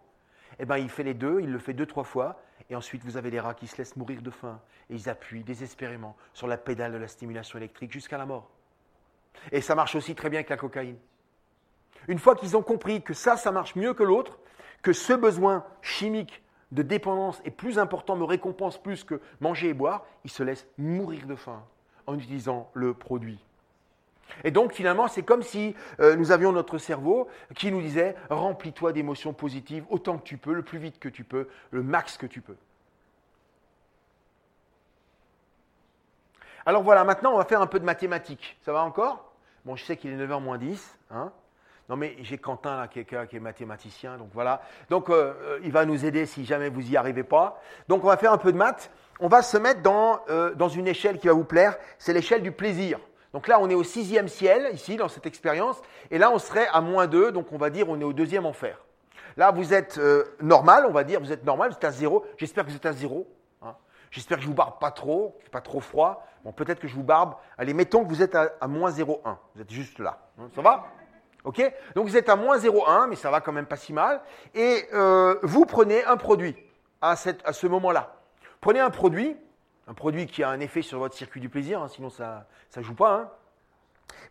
Eh bien, il fait les deux, il le fait deux, trois fois, et ensuite vous avez des rats qui se laissent mourir de faim, et ils appuient désespérément sur la pédale de la stimulation électrique jusqu'à la mort. Et ça marche aussi très bien avec la cocaïne. Une fois qu'ils ont compris que ça, ça marche mieux que l'autre, que ce besoin chimique de dépendance est plus important, me récompense plus que manger et boire, ils se laissent mourir de faim en utilisant le produit. Et donc finalement, c'est comme si euh, nous avions notre cerveau qui nous disait remplis-toi d'émotions positives autant que tu peux, le plus vite que tu peux, le max que tu peux. Alors voilà, maintenant on va faire un peu de mathématiques. Ça va encore? Bon, je sais qu'il est 9h moins 10. Hein non, mais j'ai Quentin, là, quelqu'un qui est mathématicien, donc voilà. Donc, euh, euh, il va nous aider si jamais vous y arrivez pas. Donc, on va faire un peu de maths. On va se mettre dans, euh, dans une échelle qui va vous plaire. C'est l'échelle du plaisir. Donc là, on est au sixième ciel, ici, dans cette expérience. Et là, on serait à moins 2, donc on va dire on est au deuxième enfer. Là, vous êtes normal, on va dire, vous êtes normal, vous êtes à zéro. J'espère que vous êtes à zéro. Hein. J'espère que je vous barbe pas trop, pas trop froid. Bon, peut-être que je vous barbe. Allez, mettons que vous êtes à, à moins 0,1. Vous êtes juste là. Hein. Ça va? Donc vous êtes à moins 0,1, mais ça va quand même pas si mal. Et euh, vous prenez un produit à, ce moment-là. Prenez un produit, un produit qui a un effet sur votre circuit du plaisir, hein, sinon ça ne joue pas. Hein.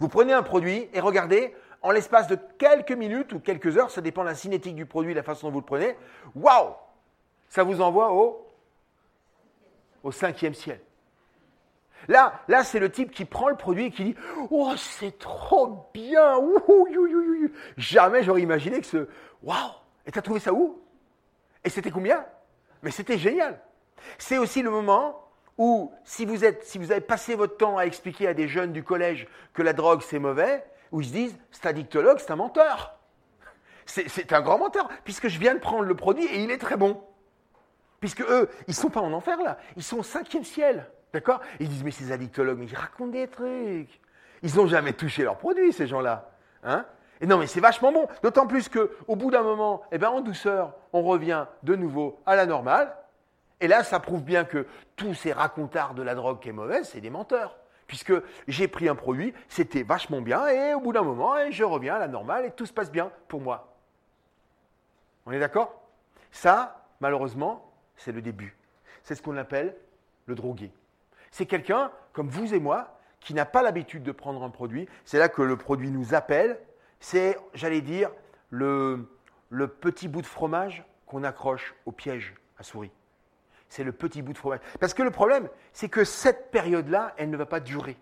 Vous prenez un produit et regardez, en l'espace de quelques minutes ou quelques heures, ça dépend de la cinétique du produit, la façon dont vous le prenez, waouh Ça vous envoie au, au cinquième ciel. Là, là c'est le type qui prend le produit et qui dit Oh, c'est trop bien Jamais j'aurais imaginé que ce Waouh Et t'as trouvé ça où? Et c'était combien? Mais c'était génial. C'est aussi le moment où, si vous, êtes, si vous avez passé votre temps à expliquer à des jeunes du collège que la drogue c'est mauvais, où ils se disent C'est addictologue, c'est un menteur. C'est un grand menteur, puisque je viens de prendre le produit et il est très bon. Puisque eux, ils ne sont pas en enfer là, ils sont au cinquième ciel. D'accord? Ils disent, mais ces addictologues, mais ils racontent des trucs. Ils n'ont jamais touché leurs produits, ces gens-là. Hein? Et non, mais c'est vachement bon. D'autant plus qu'au bout d'un moment, eh ben, en douceur, on revient de nouveau à la normale. Et là, ça prouve bien que tous ces racontards de la drogue qui est mauvaise, c'est des menteurs. Puisque j'ai pris un produit, c'était vachement bien, et au bout d'un moment, eh, je reviens à la normale et tout se passe bien pour moi. On est d'accord? Ça, malheureusement, c'est le début. C'est ce qu'on appelle le drogué. C'est quelqu'un, comme vous et moi, qui n'a pas l'habitude de prendre un produit. C'est là que le produit nous appelle. C'est, j'allais dire, le, petit bout de fromage qu'on accroche au piège à souris. C'est le petit bout de fromage. Parce que le problème, c'est que cette période-là, elle ne va pas durer.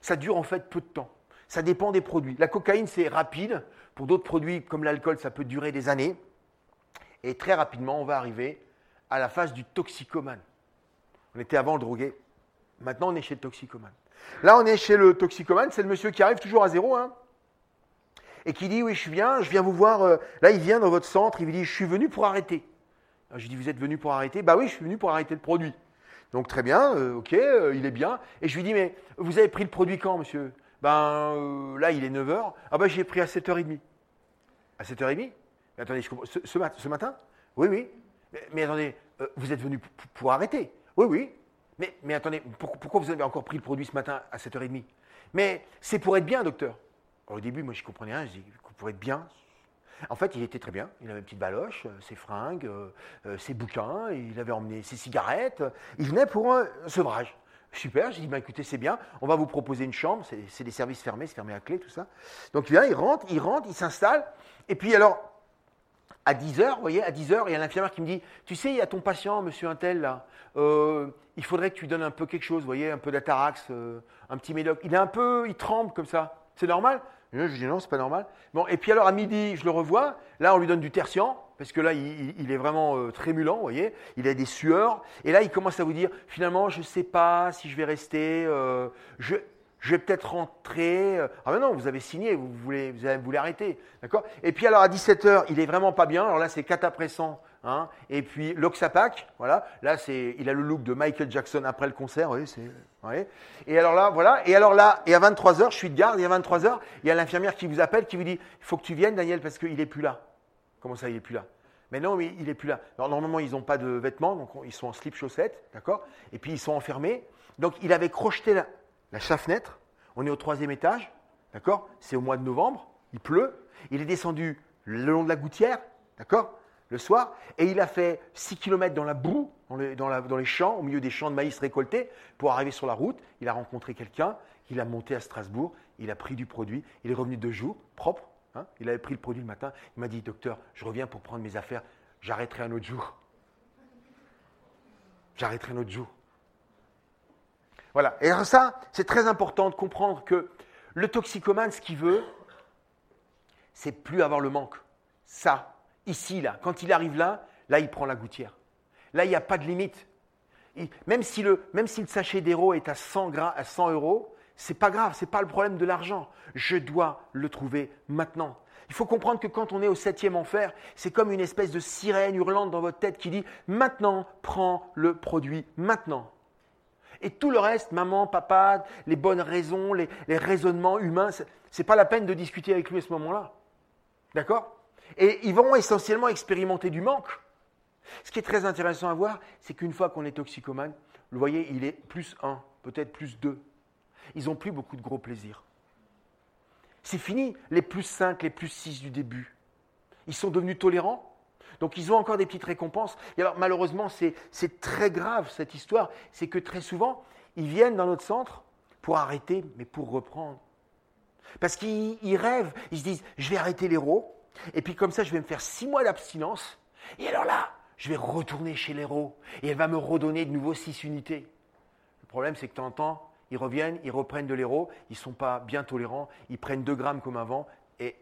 Ça dure en fait peu de temps. Ça dépend des produits. La cocaïne, c'est rapide. Pour d'autres produits comme l'alcool, ça peut durer des années. Et très rapidement, on va arriver à la phase du toxicomane. On était avant le drogué. Maintenant, on est chez le toxicomane. Là, on est chez le toxicomane. C'est le monsieur qui arrive toujours à zéro. Hein, et qui dit Oui, je viens, je viens vous voir. Euh, là, il vient dans votre centre. Il vous dit Je suis venu pour arrêter. je dis Vous êtes venu pour arrêter? Bah oui, je suis venu pour arrêter le produit. Donc très bien, euh, ok, euh, il est bien. Et je lui dis Mais vous avez pris le produit quand, monsieur? Ben là, il est 9h. Ah ben, j'ai pris à 7h30. À 7h30 mais attendez, ce, ce, matin? Oui, oui. Mais, attendez, vous êtes venu pour arrêter? Oui, oui. Mais, attendez, pourquoi vous avez encore pris le produit ce matin à 7h30 Mais c'est pour être bien, docteur. au début, moi, je comprenais rien. Je dis, pour être bien. En fait, il était très bien. Il avait une petite baloche, euh, ses fringues, euh, euh, ses bouquins, il avait emmené ses cigarettes. Il venait pour un sevrage. Super, j'ai dit, bah, écoutez, c'est bien, on va vous proposer une chambre, c'est des services fermés, c'est fermé à clé, tout ça. Donc il vient, il rentre, il rentre, il s'installe. Et puis alors, à 10h, vous voyez, à 10h, il y a l'infirmière qui me dit Tu sais, il y a ton patient, monsieur Intel, là. Euh, il faudrait que tu lui donnes un peu quelque chose, vous voyez, un peu d'atarax, euh, un petit médoc. Il est un peu, il tremble comme ça. C'est normal? Je dis Non, c'est pas normal. Bon, et puis alors à midi, je le revois. Là, on lui donne du tertian, parce que là, il, est vraiment euh, trémulant, vous voyez. Il a des sueurs. Et là, il commence à vous dire Finalement, je ne sais pas si je vais rester. je, je vais peut-être rentrer. Euh, ah ben non, vous avez signé, vous voulez, vous voulez arrêter. D'accord? Et puis alors à 17h, il est vraiment pas bien. Alors là, c'est catapressant. Hein et puis l'Oxapac, voilà. Là, c'est, il a le look de Michael Jackson après le concert. Oui, c'est, Et alors là, voilà. Et alors là, et à 23h, je suis de garde. Et à 23h, il y a l'infirmière qui vous appelle, qui vous dit il faut que tu viennes, Daniel, parce qu'il n'est plus là. Comment ça, il n'est plus là? Mais non, mais il n'est plus là. Alors, normalement, ils n'ont pas de vêtements, donc ils sont en slip chaussettes, d'accord? Et puis ils sont enfermés. Donc il avait crocheté la, la fenêtre On est au troisième étage, d'accord? C'est au mois de novembre, il pleut. Il est descendu le long de la gouttière, d'accord? Le soir, et il a fait 6 km dans la boue, dans les, dans, les, champs, au milieu des champs de maïs récoltés, pour arriver sur la route. Il a rencontré quelqu'un, il a monté à Strasbourg, il a pris du produit, il est revenu deux jours, propre. Hein il avait pris le produit le matin. Il m'a dit, docteur, je reviens pour prendre mes affaires, j'arrêterai un autre jour. J'arrêterai un autre jour. Voilà. Et ça, c'est très important de comprendre que le toxicomane, ce qu'il veut, c'est plus avoir le manque. Ça, ici, là, quand il arrive là, là, il prend la gouttière. Là, il n'y a pas de limite. même, si le, même si le sachet d'héros est à 100, gras, à 100 euros, c'est pas grave, c'est pas le problème de l'argent. Je dois le trouver maintenant. Il faut comprendre que quand on est au septième enfer, c'est comme une espèce de sirène hurlante dans votre tête qui dit maintenant, prends le produit maintenant. Et tout le reste, maman, papa, les bonnes raisons, les, raisonnements humains, ce n'est pas la peine de discuter avec lui à ce moment-là. D'accord? Et ils vont essentiellement expérimenter du manque. Ce qui est très intéressant à voir, c'est qu'une fois qu'on est toxicomane, vous voyez, il est plus 1, peut-être plus 2. Ils n'ont plus beaucoup de gros plaisirs. C'est fini les plus 5, les plus 6 du début. Ils sont devenus tolérants, donc ils ont encore des petites récompenses. Et alors malheureusement, c'est très grave cette histoire, c'est que très souvent, ils viennent dans notre centre pour arrêter, mais pour reprendre. Parce qu'ils rêvent, ils se disent, je vais arrêter l'héros, et puis comme ça, je vais me faire six mois d'abstinence, et alors là, je vais retourner chez l'héros, et elle va me redonner de nouveau six unités. Le problème, c'est que de temps en temps, ils reviennent, ils reprennent de l'héros, ils ne sont pas bien tolérants, ils prennent deux grammes comme avant, et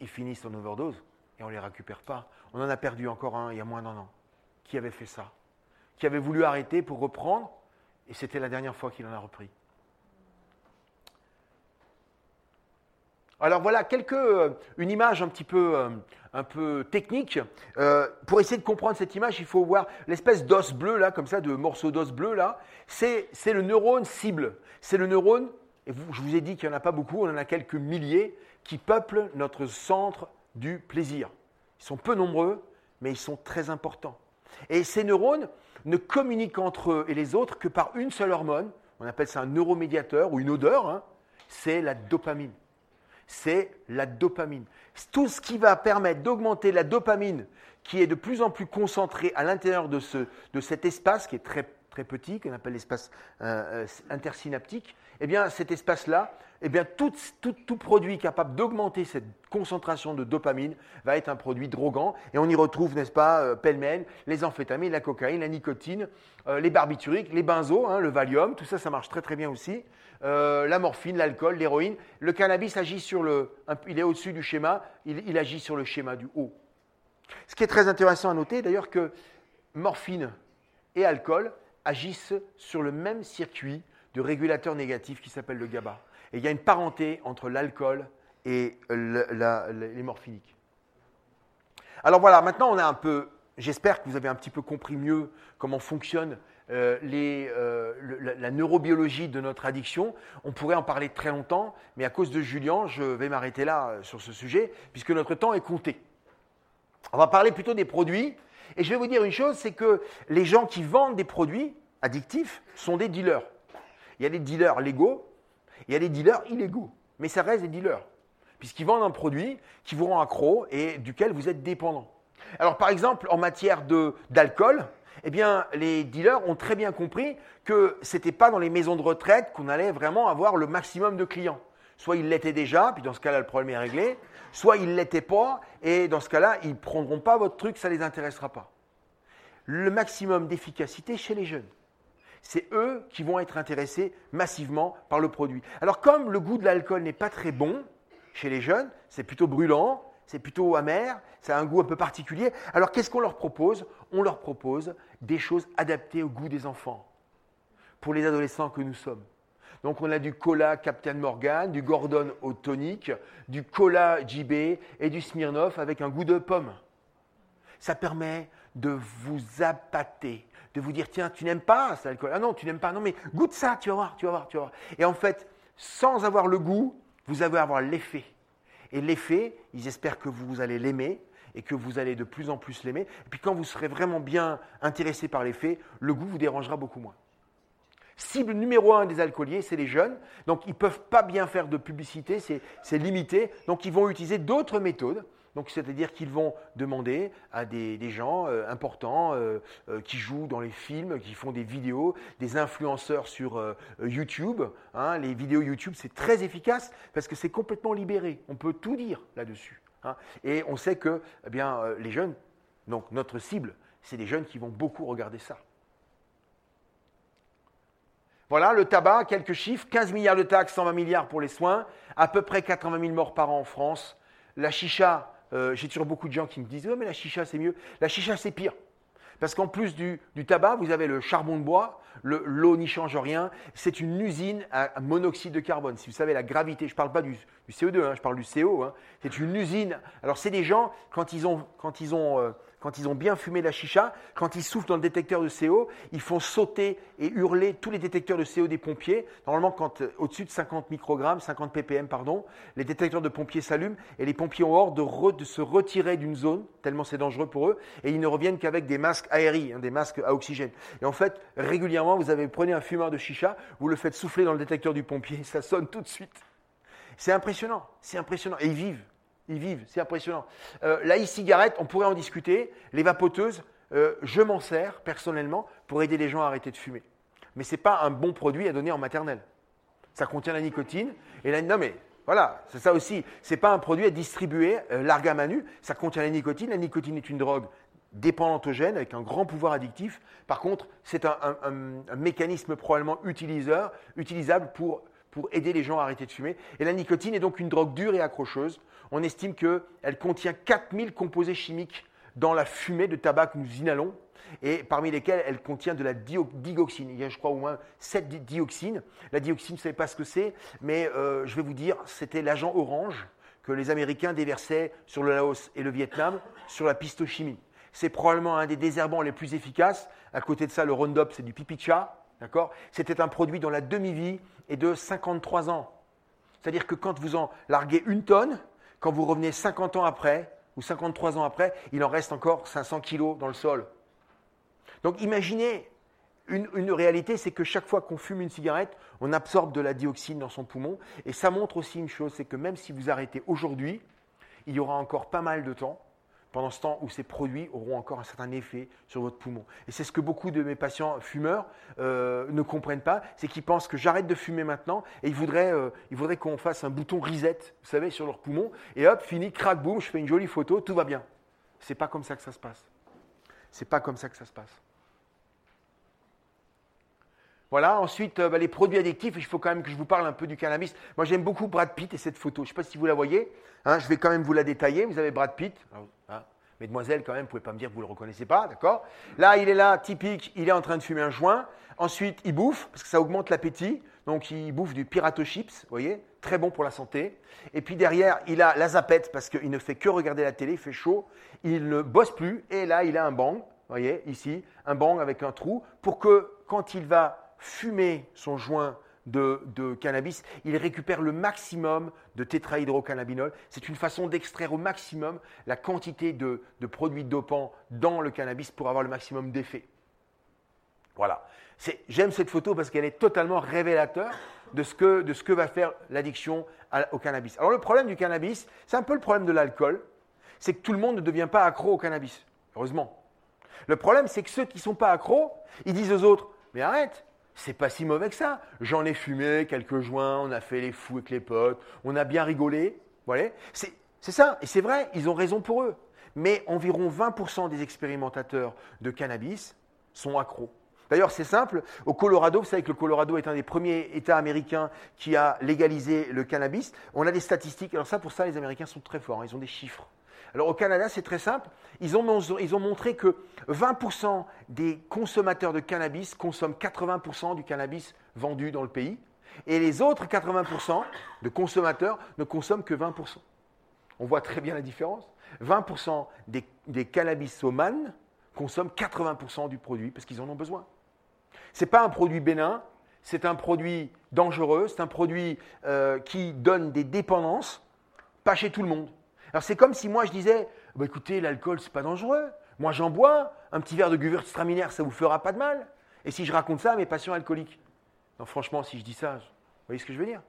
ils finissent en overdose et on ne les récupère pas. On en a perdu encore un il y a moins d'un an. Qui avait fait ça Qui avait voulu arrêter pour reprendre et c'était la dernière fois qu'il en a repris. Alors voilà quelques, euh, une image un petit peu, euh, un peu technique. Euh, pour essayer de comprendre cette image, il faut voir l'espèce d'os bleu là, comme ça, de morceau d'os bleu là. C'est le neurone cible. C'est le neurone, et je vous ai dit qu'il n'y en a pas beaucoup, on en a quelques milliers, qui peuplent notre centre du plaisir. Ils sont peu nombreux, mais ils sont très importants. Et ces neurones ne communiquent entre eux et les autres que par une seule hormone, on appelle ça un neuromédiateur ou une odeur, hein. c'est la dopamine. C'est la dopamine. Tout ce qui va permettre d'augmenter la dopamine qui est de plus en plus concentrée à l'intérieur de, ce, de cet espace qui est très très petit, qu'on appelle l'espace euh, euh, intersynaptique, eh bien cet espace-là, eh bien tout, produit capable d'augmenter cette concentration de dopamine va être un produit drogant. Et on y retrouve, n'est-ce pas, euh, pêle-mêle, les amphétamines, la cocaïne, la nicotine, les barbituriques, les benzos, hein, le Valium, tout ça, ça marche très très bien aussi. la morphine, l'alcool, l'héroïne. Le cannabis agit sur le, il est au-dessus du schéma, il agit sur le schéma du haut. Ce qui est très intéressant à noter d'ailleurs que morphine et alcool agissent sur le même circuit de régulateur négatif qui s'appelle le GABA. Et il y a une parenté entre l'alcool et les morphiniques. Alors voilà, maintenant on a un peu, j'espère que vous avez un petit peu compris mieux comment fonctionne euh, euh, la, neurobiologie de notre addiction. On pourrait en parler très longtemps, mais à cause de Julien, je vais m'arrêter là euh, sur ce sujet, puisque notre temps est compté. On va parler plutôt des produits. Et je vais vous dire une chose, c'est que les gens qui vendent des produits addictifs sont des dealers. Il y a des dealers légaux, il y a des dealers illégaux. Mais ça reste des dealers. Puisqu'ils vendent un produit qui vous rend accro et duquel vous êtes dépendant. Alors par exemple, en matière d'alcool, eh les dealers ont très bien compris que ce n'était pas dans les maisons de retraite qu'on allait vraiment avoir le maximum de clients. Soit ils l'étaient déjà, puis dans ce cas-là, le problème est réglé, soit ils ne l'étaient pas, et dans ce cas-là, ils ne prendront pas votre truc, ça ne les intéressera pas. Le maximum d'efficacité chez les jeunes. C'est eux qui vont être intéressés massivement par le produit. Alors comme le goût de l'alcool n'est pas très bon chez les jeunes, c'est plutôt brûlant, c'est plutôt amer, ça a un goût un peu particulier, alors qu'est-ce qu'on leur propose? On leur propose des choses adaptées au goût des enfants, pour les adolescents que nous sommes. Donc on a du cola Captain Morgan, du Gordon au tonique, du cola JB et du Smirnoff avec un goût de pomme. Ça permet de vous appâter, de vous dire tiens, tu n'aimes pas cet alcool. Ah non, tu n'aimes pas. Non, mais goûte ça, tu vas voir, tu vas voir, tu vas voir. Et en fait, sans avoir le goût, vous allez avoir l'effet. Et l'effet, ils espèrent que vous allez l'aimer et que vous allez de plus en plus l'aimer. Et puis quand vous serez vraiment bien intéressé par l'effet, le goût vous dérangera beaucoup moins. Cible numéro un des alcooliers, c'est les jeunes. Donc, ils ne peuvent pas bien faire de publicité, c'est limité. Donc, ils vont utiliser d'autres méthodes. Donc, c'est-à-dire qu'ils vont demander à des, gens euh, importants euh, euh, qui jouent dans les films, qui font des vidéos, des influenceurs sur YouTube. Hein. les vidéos YouTube, c'est très efficace parce que c'est complètement libéré. On peut tout dire là-dessus. Hein. Et on sait que eh bien, les jeunes, donc notre cible, c'est des jeunes qui vont beaucoup regarder ça. Voilà, le tabac, quelques chiffres, 15 milliards de taxes, 120 milliards pour les soins, à peu près 80 000 morts par an en France. La chicha, euh, j'ai toujours beaucoup de gens qui me disent, oh, mais la chicha c'est mieux. La chicha c'est pire. Parce qu'en plus du, tabac, vous avez le charbon de bois, l'eau n'y change rien. C'est une usine à, monoxyde de carbone. Si vous savez la gravité, je ne parle pas du, CO2, hein, je parle du CO. Hein. C'est une usine. Alors c'est des gens, quand ils ont, quand ils ont euh, quand ils ont bien fumé la chicha, quand ils soufflent dans le détecteur de CO, ils font sauter et hurler tous les détecteurs de CO des pompiers. Normalement, quand euh, au-dessus de 50 microgrammes, 50 ppm, pardon, les détecteurs de pompiers s'allument et les pompiers ont ordre de, se retirer d'une zone, tellement c'est dangereux pour eux, et ils ne reviennent qu'avec des masques aériens, hein, des masques à oxygène. Et en fait, régulièrement, vous avez prenez un fumeur de chicha, vous le faites souffler dans le détecteur du pompier, [LAUGHS] ça sonne tout de suite. C'est impressionnant, c'est impressionnant. Et ils vivent. Ils vivent, c'est impressionnant. Euh, la e-cigarette, on pourrait en discuter. Les vapoteuses, euh, je m'en sers personnellement pour aider les gens à arrêter de fumer. Mais ce n'est pas un bon produit à donner en maternelle. Ça contient la nicotine. Et la, non mais voilà, c'est ça aussi. Ce n'est pas un produit à distribuer euh, largue à manu. Ça contient la nicotine. La nicotine est une drogue dépendantogène avec un grand pouvoir addictif. Par contre, c'est un, un, mécanisme probablement utilisable pour pour aider les gens à arrêter de fumer. Et la nicotine est donc une drogue dure et accrocheuse. On estime qu'elle contient 4000 composés chimiques dans la fumée de tabac que nous inhalons, et parmi lesquels elle contient de la digoxine. Il y a, je crois, au moins 7 dioxines. La dioxine, vous ne savez pas ce que c'est, mais euh, je vais vous dire, c'était l'agent orange que les Américains déversaient sur le Laos et le Vietnam sur la pistochimie. C'est probablement un des désherbants les plus efficaces. À côté de ça, le Roundup, c'est du pipi de chat. C'était un produit dont la demi-vie est de 53 ans. C'est-à-dire que quand vous en larguez une tonne, quand vous revenez 50 ans après, ou 53 ans après, il en reste encore 500 kilos dans le sol. Donc imaginez, une, réalité, c'est que chaque fois qu'on fume une cigarette, on absorbe de la dioxine dans son poumon. Et ça montre aussi une chose, c'est que même si vous arrêtez aujourd'hui, il y aura encore pas mal de temps pendant ce temps où ces produits auront encore un certain effet sur votre poumon. Et c'est ce que beaucoup de mes patients fumeurs euh, ne comprennent pas, c'est qu'ils pensent que j'arrête de fumer maintenant et ils voudraient, euh, ils voudraient qu'on fasse un bouton reset, vous savez, sur leur poumon, et hop, fini, crac, boum, je fais une jolie photo, tout va bien. C'est pas comme ça que ça se passe. C'est pas comme ça que ça se passe. Voilà, ensuite, euh, bah, les produits addictifs, il faut quand même que je vous parle un peu du cannabis. Moi, j'aime beaucoup Brad Pitt et cette photo. Je ne sais pas si vous la voyez. Hein, je vais quand même vous la détailler. Vous avez Brad Pitt. Hein, mesdemoiselle, quand même, vous ne pouvez pas me dire que vous ne le reconnaissez pas, d'accord? Là, il est là, typique, il est en train de fumer un joint. Ensuite, il bouffe, parce que ça augmente l'appétit. Donc, il bouffe du Pirato Chips, vous voyez? Très bon pour la santé. Et puis derrière, il a la zapette, parce qu'il ne fait que regarder la télé, il fait chaud. Il ne bosse plus. Et là, il a un bang, vous voyez, ici, un bang avec un trou, pour que quand il va fumer son joint de, cannabis, il récupère le maximum de tétrahydrocannabinol. C'est une façon d'extraire au maximum la quantité de, produits dopants dans le cannabis pour avoir le maximum d'effet. Voilà. J'aime cette photo parce qu'elle est totalement révélateur de ce que, de ce que va faire l'addiction au cannabis. Alors le problème du cannabis, c'est un peu le problème de l'alcool, c'est que tout le monde ne devient pas accro au cannabis. Heureusement. Le problème, c'est que ceux qui ne sont pas accros, ils disent aux autres, mais arrête, c'est pas si mauvais que ça. J'en ai fumé quelques joints, on a fait les fous avec les potes, on a bien rigolé. Voilà. C'est ça. Et c'est vrai, ils ont raison pour eux. Mais environ 20% des expérimentateurs de cannabis sont accros. D'ailleurs, c'est simple. Au Colorado, vous savez que le Colorado est un des premiers États américains qui a légalisé le cannabis. On a des statistiques. Alors ça, pour ça, les Américains sont très forts. Hein. Ils ont des chiffres. Alors au Canada, c'est très simple. Ils ont, montré que 20% des consommateurs de cannabis consomment 80% du cannabis vendu dans le pays. Et les autres 80% de consommateurs ne consomment que 20%. On voit très bien la différence. 20% des, des cannabisomanes consomment 80% du produit parce qu'ils en ont besoin. Ce n'est pas un produit bénin, c'est un produit dangereux, c'est un produit euh, qui donne des dépendances, pas chez tout le monde. Alors c'est comme si moi je disais, bah, écoutez, l'alcool c'est pas dangereux. Moi j'en bois, un petit verre de Gewürztraminer ça vous fera pas de mal. Et si je raconte ça à mes patients alcooliques Non, franchement, si je dis ça, vous voyez ce que je veux dire?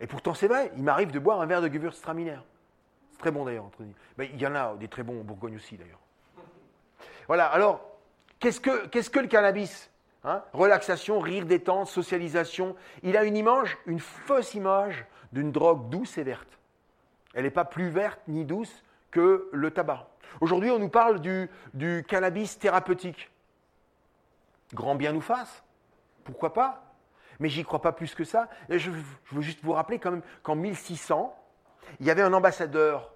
Et pourtant c'est vrai, il m'arrive de boire un verre de Gewürztraminer. C'est très bon d'ailleurs, entre Mais il y en a des très bons en Bourgogne aussi d'ailleurs. Voilà, alors, qu'est-ce que, qu'est-ce que le cannabis hein? Relaxation, rire, détente, socialisation. Il a une image, une fausse image d'une drogue douce et verte. Elle n'est pas plus verte ni douce que le tabac. Aujourd'hui, on nous parle du, cannabis thérapeutique. Grand bien nous fasse. Pourquoi pas Mais j'y crois pas plus que ça. je, veux juste vous rappeler quand même qu'en 1600, il y avait un ambassadeur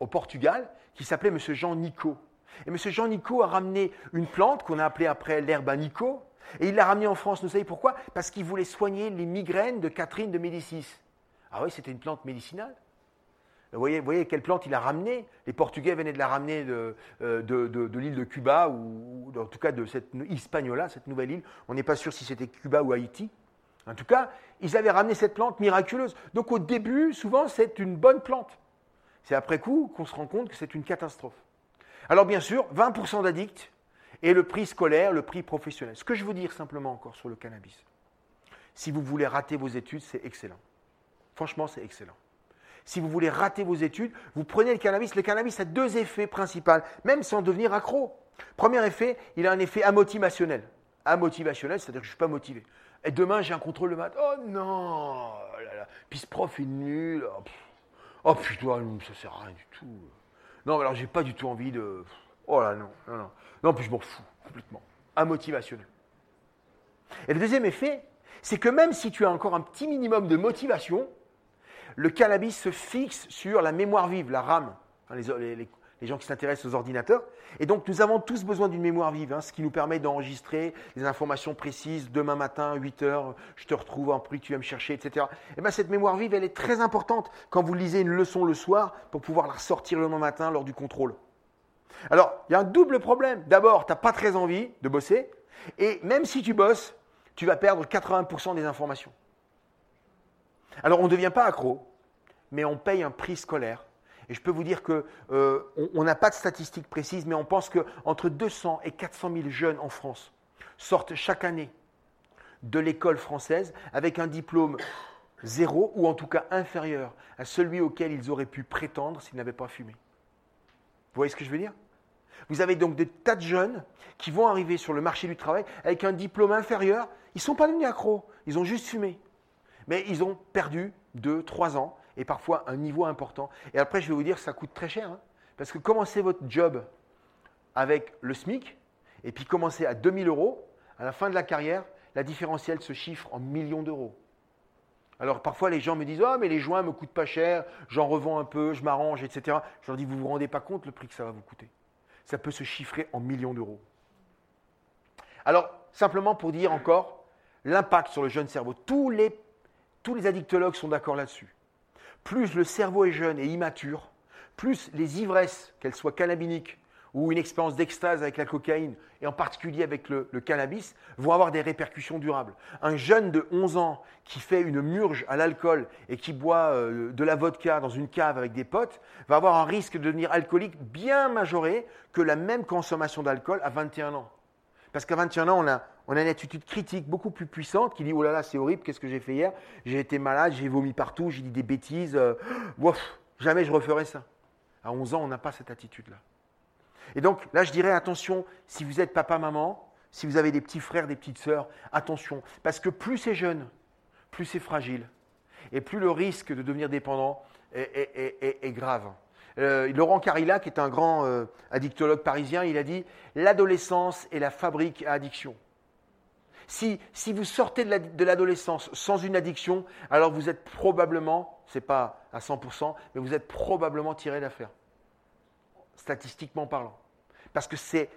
au Portugal qui s'appelait M. Jean Nico. Et M. Jean Nico a ramené une plante qu'on a appelée après l'herbe à Nico. Et il l'a ramenée en France, vous savez pourquoi? Parce qu'il voulait soigner les migraines de Catherine de Médicis. Ah oui, c'était une plante médicinale. Vous voyez, quelle plante il a ramenée? Les Portugais venaient de la ramener de, euh, l'île de Cuba, ou, en tout cas de cette Hispaniola, cette nouvelle île. On n'est pas sûr si c'était Cuba ou Haïti. En tout cas, ils avaient ramené cette plante miraculeuse. Donc au début, souvent, c'est une bonne plante. C'est après coup qu'on se rend compte que c'est une catastrophe. Alors bien sûr, 20% d'addicts et le prix scolaire, le prix professionnel. Ce que je veux dire simplement encore sur le cannabis, si vous voulez rater vos études, c'est excellent. Franchement, c'est excellent. Si vous voulez rater vos études, vous prenez le cannabis. Le cannabis a deux effets principaux, même sans devenir accro. Premier effet, il a un effet amotivationnel. Amotivationnel, c'est-à-dire que je ne suis pas motivé. Et demain, j'ai un contrôle le matin. Oh non oh Puis ce prof est nul. Oh, oh putain, ça sert à rien du tout. Non, alors j'ai pas du tout envie de. Oh là, non, non, non. Non, puis je m'en fous complètement. Amotivationnel. Et le deuxième effet, c'est que même si tu as encore un petit minimum de motivation, le cannabis se fixe sur la mémoire vive, la RAM, les, gens qui s'intéressent aux ordinateurs. Et donc, nous avons tous besoin d'une mémoire vive, hein, ce qui nous permet d'enregistrer des informations précises. Demain matin, 8 heures, je te retrouve en prix, tu vas me chercher, etc. Et bien, cette mémoire vive, elle est très importante quand vous lisez une leçon le soir pour pouvoir la ressortir le lendemain matin lors du contrôle. Alors, il y a un double problème. D'abord, tu n'as pas très envie de bosser. Et même si tu bosses, tu vas perdre 80% des informations. Alors on ne devient pas accro, mais on paye un prix scolaire. Et je peux vous dire qu'on euh, n'a pas de statistiques précises, mais on pense qu'entre 200 et 400 000 jeunes en France sortent chaque année de l'école française avec un diplôme zéro ou en tout cas inférieur à celui auquel ils auraient pu prétendre s'ils n'avaient pas fumé. Vous voyez ce que je veux dire? Vous avez donc des tas de jeunes qui vont arriver sur le marché du travail avec un diplôme inférieur. Ils ne sont pas devenus accros, ils ont juste fumé. Mais ils ont perdu 2, 3 ans et parfois un niveau important. Et après, je vais vous dire, ça coûte très cher. Hein. parce que commencez votre job avec le SMIC et puis commencez à 2000 euros, à la fin de la carrière, la différentielle se chiffre en millions d'euros. Alors parfois les gens me disent Ah, mais les joints me coûtent pas cher, j'en revends un peu, je m'arrange, etc. Je leur dis Vous ne vous rendez pas compte le prix que ça va vous coûter Ça peut se chiffrer en millions d'euros. Alors, simplement pour dire encore l'impact sur le jeune cerveau. Tous les, tous les addictologues sont d'accord là-dessus. Plus le cerveau est jeune et immature, plus les ivresses, qu'elles soient cannabiniques ou une expérience d'extase avec la cocaïne, et en particulier avec le, cannabis, vont avoir des répercussions durables. Un jeune de 11 ans qui fait une murge à l'alcool et qui boit euh, de la vodka dans une cave avec des potes va avoir un risque de devenir alcoolique bien majoré que la même consommation d'alcool à 21 ans. Parce qu'à 21 ans, on a, on a une attitude critique beaucoup plus puissante qui dit Oh là là, c'est horrible, qu'est-ce que j'ai fait hier? J'ai été malade, j'ai vomi partout, j'ai dit des bêtises. Euh, jamais je referai ça. À 11 ans, on n'a pas cette attitude-là. Et donc là, je dirais attention, si vous êtes papa, maman, si vous avez des petits frères, des petites sœurs, attention. Parce que plus c'est jeune, plus c'est fragile. Et plus le risque de devenir dépendant est, grave. Euh, Laurent Carilla, qui est un grand euh, addictologue parisien, il a dit L'adolescence est la fabrique à addiction. Si, vous sortez de l'adolescence sans une addiction, alors vous êtes probablement, ce n'est pas à 100%, mais vous êtes probablement tiré d'affaire, statistiquement parlant. Parce que c'est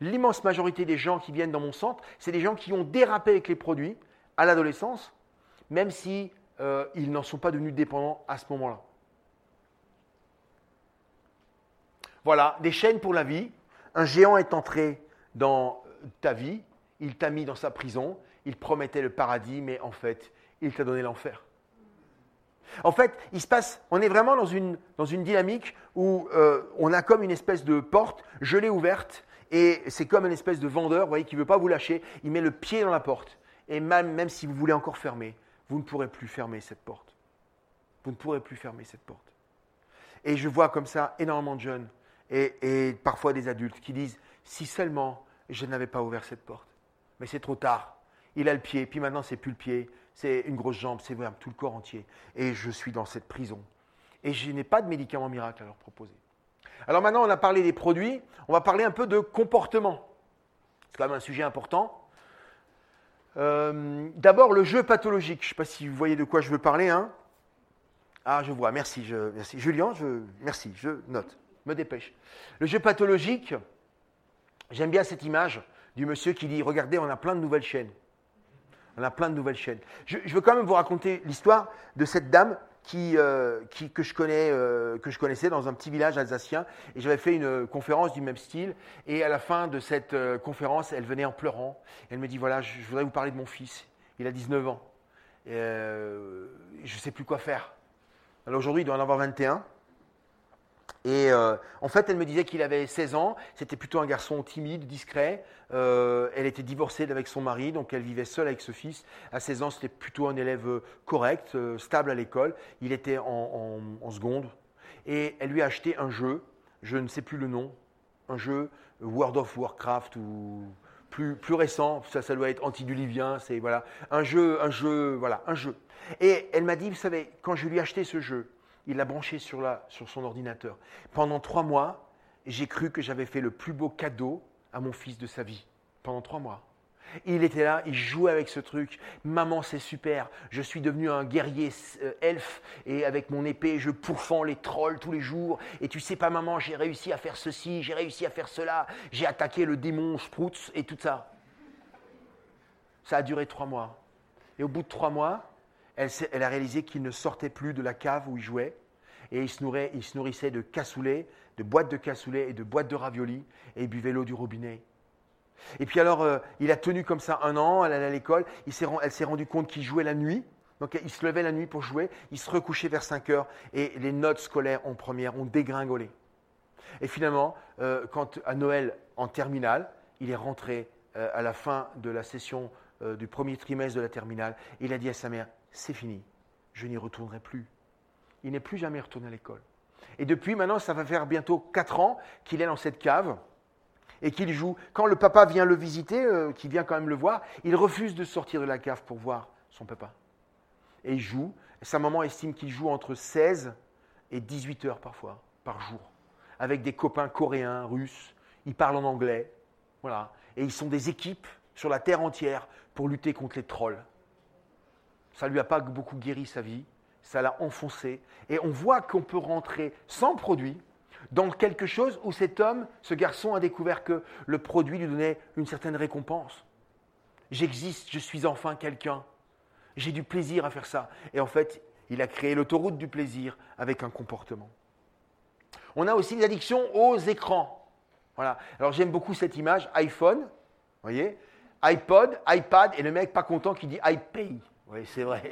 l'immense majorité des gens qui viennent dans mon centre, c'est des gens qui ont dérapé avec les produits à l'adolescence, même si euh, ils n'en sont pas devenus dépendants à ce moment-là. Voilà, des chaînes pour la vie. Un géant est entré dans ta vie, il t'a mis dans sa prison, il promettait le paradis, mais en fait, il t'a donné l'enfer. En fait, il se passe, on est vraiment dans une, dynamique où euh, on a comme une espèce de porte, je l'ai ouverte, et c'est comme une espèce de vendeur, vous voyez, qui ne veut pas vous lâcher, il met le pied dans la porte. Et même, si vous voulez encore fermer, vous ne pourrez plus fermer cette porte. Vous ne pourrez plus fermer cette porte. Et je vois comme ça énormément de jeunes et parfois des adultes qui disent, si seulement je n'avais pas ouvert cette porte. Mais c'est trop tard. Il a le pied, puis maintenant c'est plus le pied, c'est une grosse jambe, c'est tout le corps entier. Et je suis dans cette prison. Et je n'ai pas de médicaments miracles à leur proposer. Alors maintenant, on a parlé des produits, on va parler un peu de comportement. C'est quand même un sujet important. Euh, d'abord, le jeu pathologique. Je ne sais pas si vous voyez de quoi je veux parler. Hein. Ah, je vois, merci, merci. Julien, je, merci, je note, me dépêche. Le jeu pathologique, j'aime bien cette image du monsieur qui dit, regardez, on a plein de nouvelles chaînes. On a plein de nouvelles chaînes. Je, veux quand même vous raconter l'histoire de cette dame qui, euh, que, je connais, euh, que je connaissais dans un petit village alsacien. Et j'avais fait une conférence du même style. Et à la fin de cette euh, conférence, elle venait en pleurant. Elle me dit, voilà, je, voudrais vous parler de mon fils. Il a 19 ans. Et, je ne sais plus quoi faire. Alors aujourd'hui, il doit en avoir 21. Et euh, en fait, elle me disait qu'il avait 16 ans, c'était plutôt un garçon timide, discret. Euh, elle était divorcée avec son mari, donc elle vivait seule avec ce fils. À 16 ans, c'était plutôt un élève euh, correct, stable à l'école. Il était en, seconde. Et elle lui a acheté un jeu, je ne sais plus le nom, un jeu World of Warcraft ou plus, plus récent, ça, ça doit être antidulivien, c'est voilà, un jeu, un jeu, voilà, un jeu. Et elle m'a dit, vous savez, quand je lui ai acheté ce jeu, il l'a branché sur, sur son ordinateur. Pendant trois mois, j'ai cru que j'avais fait le plus beau cadeau à mon fils de sa vie. Pendant trois mois. Il était là, il jouait avec ce truc. Maman, c'est super. Je suis devenu un guerrier euh, elfe et avec mon épée, je pourfends les trolls tous les jours. Et tu sais pas, maman, j'ai réussi à faire ceci, j'ai réussi à faire cela. J'ai attaqué le démon Sprouts et tout ça. Ça a duré trois mois. Et au bout de trois mois, elle, a réalisé qu'il ne sortait plus de la cave où il jouait. Et il se, nourrissait de cassoulet, de boîtes de cassoulet et de boîtes de raviolis. Et il buvait l'eau du robinet. Et puis alors, euh, il a tenu comme ça un an, elle allait à l'école. Elle s'est rendu compte qu'il jouait la nuit. Donc il se levait la nuit pour jouer. Il se recouchait vers 5 heures. Et les notes scolaires en première ont dégringolé. Et finalement, euh, quand à Noël en terminale, il est rentré euh, à la fin de la session du premier trimestre de la terminale. Il a dit à sa mère c'est fini, je n'y retournerai plus. Il n'est plus jamais retourné à l'école. Et depuis maintenant, ça va faire bientôt 4 ans qu'il est dans cette cave et qu'il joue. Quand le papa vient le visiter, euh, qui vient quand même le voir, il refuse de sortir de la cave pour voir son papa. Et il joue. Et sa maman estime qu'il joue entre 16 et 18 heures parfois, par jour, avec des copains coréens, russes. Ils parlent en anglais. Voilà. Et ils sont des équipes sur la terre entière pour lutter contre les trolls. Ça ne lui a pas beaucoup guéri sa vie, ça l'a enfoncé. Et on voit qu'on peut rentrer sans produit dans quelque chose où cet homme, ce garçon, a découvert que le produit lui donnait une certaine récompense. J'existe, je suis enfin quelqu'un. J'ai du plaisir à faire ça. Et en fait, il a créé l'autoroute du plaisir avec un comportement. On a aussi des addictions aux écrans. Voilà. Alors j'aime beaucoup cette image, iPhone, voyez, iPod, iPad, et le mec pas content qui dit iPay. Oui, [LAUGHS] c'est vrai.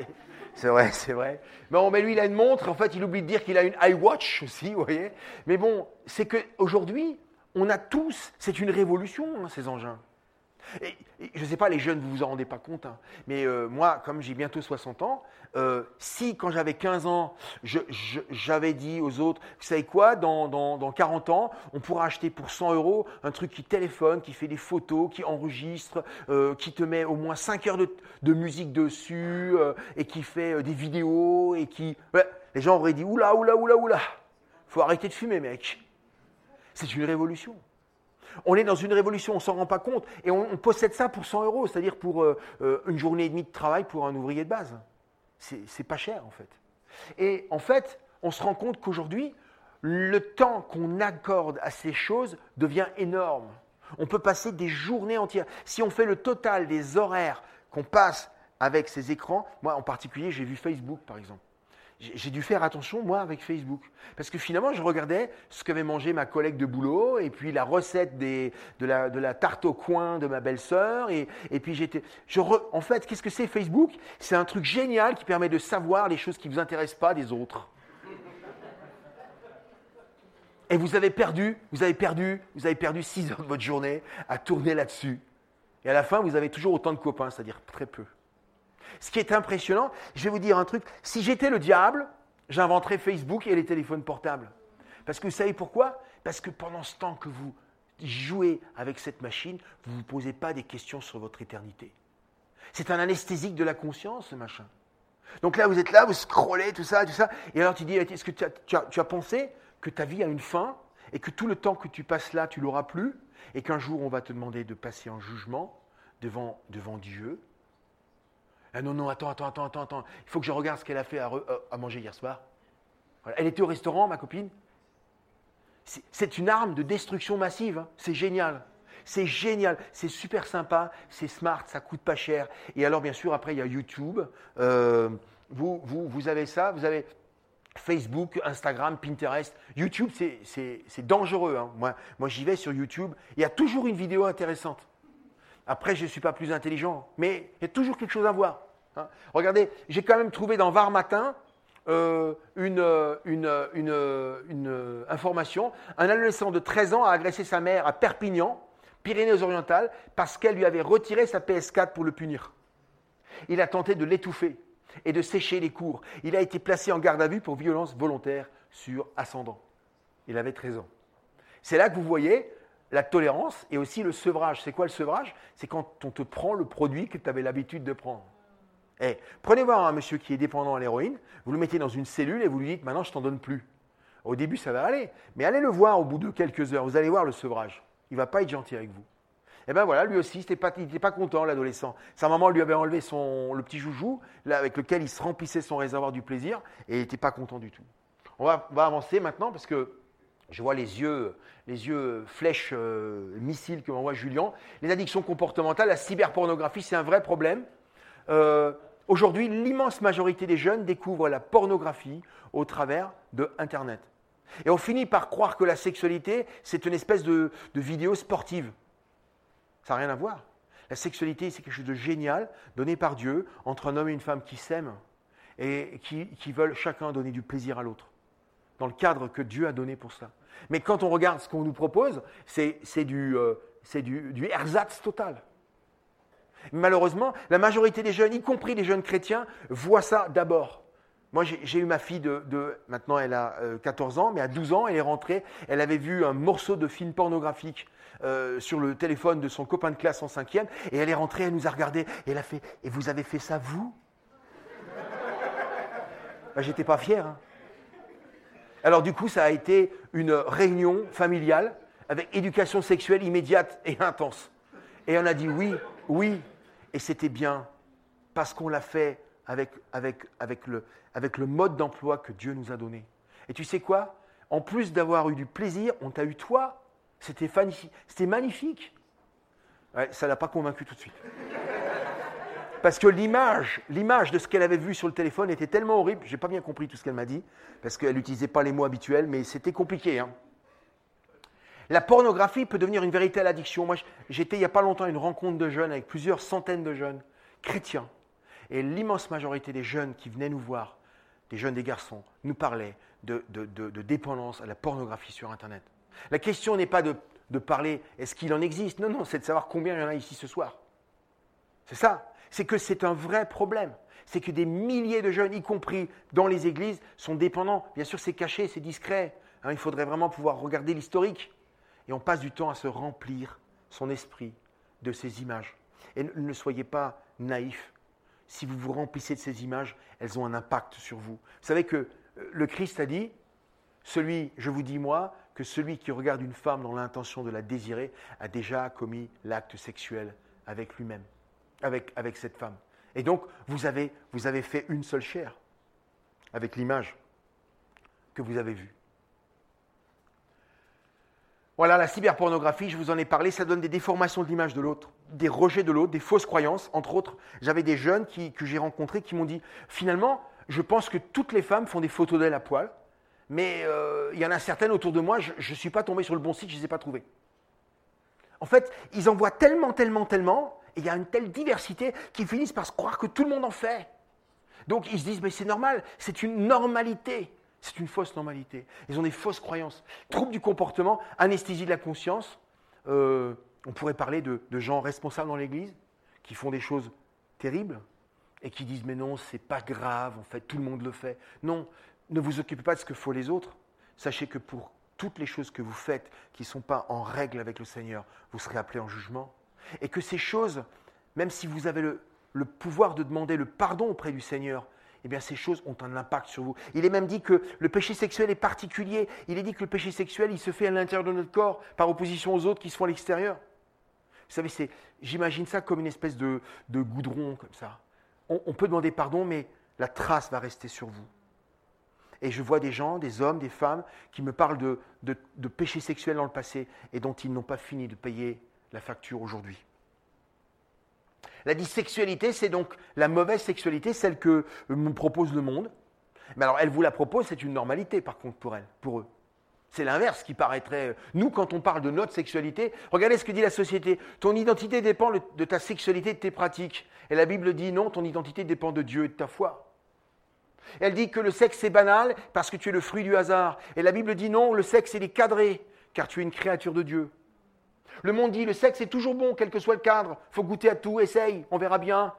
C'est vrai, c'est vrai. Bon, mais lui, il a une montre. En fait, il oublie de dire qu'il a une iWatch aussi, vous voyez. Mais bon, c'est qu'aujourd'hui, on a tous, c'est une révolution, hein, ces engins je ne sais pas, les jeunes, vous vous en rendez pas compte, hein. mais euh, moi, comme j'ai bientôt 60 ans, euh, si quand j'avais 15 ans, j'avais dit aux autres, vous savez quoi, dans, 40 ans, on pourra acheter pour 100 euros un truc qui téléphone, qui fait des photos, qui enregistre, euh, qui te met au moins 5 heures de, musique dessus, et qui fait des vidéos, et qui... les gens auraient dit, oula, oula, oula, oula, faut arrêter de fumer, mec. C'est une révolution. On est dans une révolution, on s'en rend pas compte. Et on, possède ça pour 100 euros, c'est-à-dire pour euh, euh, une journée et demie de travail pour un ouvrier de base. C'est pas cher, en fait. Et en fait, on se rend compte qu'aujourd'hui, le temps qu'on accorde à ces choses devient énorme. On peut passer des journées entières. Si on fait le total des horaires qu'on passe avec ces écrans, moi en particulier, j'ai vu Facebook par exemple j'ai dû faire attention, moi, avec Facebook. Parce que finalement, je regardais ce qu'avait mangé ma collègue de boulot, et puis la recette de, la, tarte au coin de ma belle-sœur. Et, puis j'étais. en fait, qu'est-ce que c'est Facebook? C'est un truc génial qui permet de savoir les choses qui ne vous intéressent pas des autres. Et vous avez perdu, vous avez perdu, vous avez perdu 6 heures de votre journée à tourner là-dessus. Et à la fin, vous avez toujours autant de copains, c'est-à-dire très peu. Ce qui est impressionnant, je vais vous dire un truc, si j'étais le diable, j'inventerais Facebook et les téléphones portables. Parce que vous savez pourquoi? Parce que pendant ce temps que vous jouez avec cette machine, vous ne vous posez pas des questions sur votre éternité. C'est un anesthésique de la conscience, ce machin. Donc là, vous êtes là, vous scrollez, tout ça, tout ça, et alors tu dis, est-ce que tu as, pensé que ta vie a une fin et que tout le temps que tu passes là, tu l'auras plus, et qu'un jour on va te demander de passer en jugement devant, devant Dieu ah non, non, attends, attends, attends, attends, attends. Il faut que je regarde ce qu'elle a fait à, euh, manger hier soir. Elle était au restaurant, ma copine. C'est une arme de destruction massive. Hein. C'est génial. C'est génial. C'est super sympa. C'est smart. Ça coûte pas cher. Et alors, bien sûr, après, il y a YouTube. Euh, vous, vous, vous avez ça. Vous avez Facebook, Instagram, Pinterest. YouTube, c'est dangereux. Hein. Moi, moi j'y vais sur YouTube. Il y a toujours une vidéo intéressante. Après, je ne suis pas plus intelligent, mais il y a toujours quelque chose à voir. Hein. Regardez, j'ai quand même trouvé dans Var Matin euh, une, une, information. Un adolescent de 13 ans a agressé sa mère à Perpignan, Pyrénées-Orientales, parce qu'elle lui avait retiré sa PS4 pour le punir. Il a tenté de l'étouffer et de sécher les cours. Il a été placé en garde à vue pour violence volontaire sur ascendant. Il avait 13 ans. C'est là que vous voyez la tolérance et aussi le sevrage. C'est quoi le sevrage? C'est quand on te prend le produit que tu avais l'habitude de prendre. Eh, prenez voir un monsieur qui est dépendant à l'héroïne, vous le mettez dans une cellule et vous lui dites maintenant je t'en donne plus. Au début ça va aller, mais allez le voir au bout de quelques heures, vous allez voir le sevrage. Il ne va pas être gentil avec vous. Et eh bien voilà, lui aussi, il n'était pas content, l'adolescent. Sa maman lui avait enlevé son, le petit joujou avec lequel il se remplissait son réservoir du plaisir et il n'était pas content du tout. On va, on va avancer maintenant parce que je vois les yeux, les yeux flèches euh, missiles que m'envoie Julien. Les addictions comportementales, la cyberpornographie, c'est un vrai problème. Euh, aujourd'hui, l'immense majorité des jeunes découvrent la pornographie au travers de Internet. Et on finit par croire que la sexualité, c'est une espèce de, vidéo sportive. Ça n'a rien à voir. La sexualité, c'est quelque chose de génial, donné par Dieu, entre un homme et une femme qui s'aiment et qui veulent chacun donner du plaisir à l'autre dans le cadre que Dieu a donné pour cela. Mais quand on regarde ce qu'on nous propose, c'est du, euh, du, ersatz total. Malheureusement, la majorité des jeunes, y compris les jeunes chrétiens, voient ça d'abord. Moi, j'ai eu ma fille de, Maintenant, elle a 14 ans, mais à 12 ans, elle est rentrée. Elle avait vu un morceau de film pornographique sur le téléphone de son copain de classe en cinquième. Et elle est rentrée, elle nous a regardé. Et elle a fait Et vous avez fait ça, vous? Ben, J'étais pas fier. Hein. Alors, du coup, ça a été une réunion familiale avec éducation sexuelle immédiate et intense. Et on a dit oui, oui. Et c'était bien parce qu'on l'a fait avec, le, mode d'emploi que Dieu nous a donné. Et tu sais quoi? En plus d'avoir eu du plaisir, on t'a eu toi. C'était magnifique. Ça ne l'a pas convaincu tout de suite. Parce que l'image, l'image de ce qu'elle avait vu sur le téléphone était tellement horrible, je n'ai pas bien compris tout ce qu'elle m'a dit, parce qu'elle n'utilisait pas les mots habituels, mais c'était compliqué. Hein. La pornographie peut devenir une véritable addiction. Moi, j'étais il n'y a pas longtemps à une rencontre de jeunes avec plusieurs centaines de jeunes chrétiens. Et l'immense majorité des jeunes qui venaient nous voir, des jeunes, des garçons, nous parlaient de, dépendance à la pornographie sur Internet. La question n'est pas de parler est-ce qu'il en existe? Non, non, c'est de savoir combien il y en a ici ce soir. C'est ça. C'est que c'est un vrai problème. C'est que des milliers de jeunes, y compris dans les églises, sont dépendants. Bien sûr, c'est caché, c'est discret. Hein, il faudrait vraiment pouvoir regarder l'historique. Et on passe du temps à se remplir son esprit de ces images. Et ne soyez pas naïfs. Si vous vous remplissez de ces images, elles ont un impact sur vous. Vous savez que euh, le Christ a dit, celui, je vous dis moi, que celui qui regarde une femme dans l'intention de la désirer a déjà commis l'acte sexuel avec lui-même, avec, avec cette femme. Et donc, vous avez, vous avez fait une seule chair avec l'image que vous avez vue. Voilà, la cyberpornographie, je vous en ai parlé, ça donne des déformations de l'image de l'autre, des rejets de l'autre, des fausses croyances. Entre autres, j'avais des jeunes que j'ai rencontrés qui m'ont dit, finalement, je pense que toutes les femmes font des photos d'elles à poil, mais euh, il y en a certaines autour de moi, je ne suis pas tombé sur le bon site, je ne les ai pas trouvées. En fait, ils en voient tellement, tellement, tellement, il y a une telle diversité qu'ils finissent par se croire que tout le monde en fait. Donc ils se disent, mais c'est normal, c'est une normalité. C'est une fausse normalité. Ils ont des fausses croyances. Troubles du comportement, anesthésie de la conscience. Euh, on pourrait parler de, gens responsables dans l'Église qui font des choses terribles et qui disent mais non, c'est pas grave, en fait, tout le monde le fait. Non, ne vous occupez pas de ce que font les autres. Sachez que pour toutes les choses que vous faites qui ne sont pas en règle avec le Seigneur, vous serez appelés en jugement. Et que ces choses, même si vous avez le pouvoir de demander le pardon auprès du Seigneur, eh bien ces choses ont un impact sur vous. Il est même dit que le péché sexuel est particulier. Il est dit que le péché sexuel, il se fait à l'intérieur de notre corps, par opposition aux autres qui se font à l'extérieur. Vous savez, c'est, j'imagine ça comme une espèce de, goudron, comme ça. On, peut demander pardon, mais la trace va rester sur vous. Et je vois des gens, des hommes, des femmes, qui me parlent de, de, péchés sexuels dans le passé et dont ils n'ont pas fini de payer la facture aujourd'hui. La dissexualité, c'est donc la mauvaise sexualité, celle que me propose le monde. Mais alors, elle vous la propose, c'est une normalité, par contre, pour elle, pour eux. C'est l'inverse qui paraîtrait. Nous, quand on parle de notre sexualité, regardez ce que dit la société. Ton identité dépend de ta sexualité, de tes pratiques. Et la Bible dit non, ton identité dépend de Dieu et de ta foi. Elle dit que le sexe est banal parce que tu es le fruit du hasard. Et la Bible dit non, le sexe est cadré car tu es une créature de Dieu. Le monde dit le sexe est toujours bon, quel que soit le cadre. Il faut goûter à tout, essaye, on verra bien.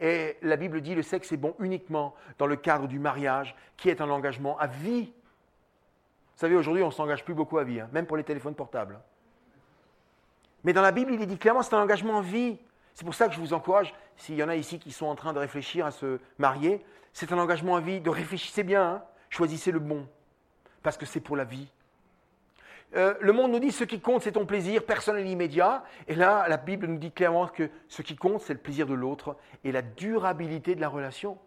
Et la Bible dit le sexe est bon uniquement dans le cadre du mariage, qui est un engagement à vie. Vous savez, aujourd'hui, on ne s'engage plus beaucoup à vie, hein, même pour les téléphones portables. Mais dans la Bible, il est dit clairement c'est un engagement à vie. C'est pour ça que je vous encourage, s'il y en a ici qui sont en train de réfléchir à se marier, c'est un engagement à vie, de réfléchissez bien, hein. choisissez le bon, parce que c'est pour la vie. Euh, le monde nous dit ce qui compte, c'est ton plaisir personnel immédiat. Et là, la Bible nous dit clairement que ce qui compte, c'est le plaisir de l'autre et la durabilité de la relation.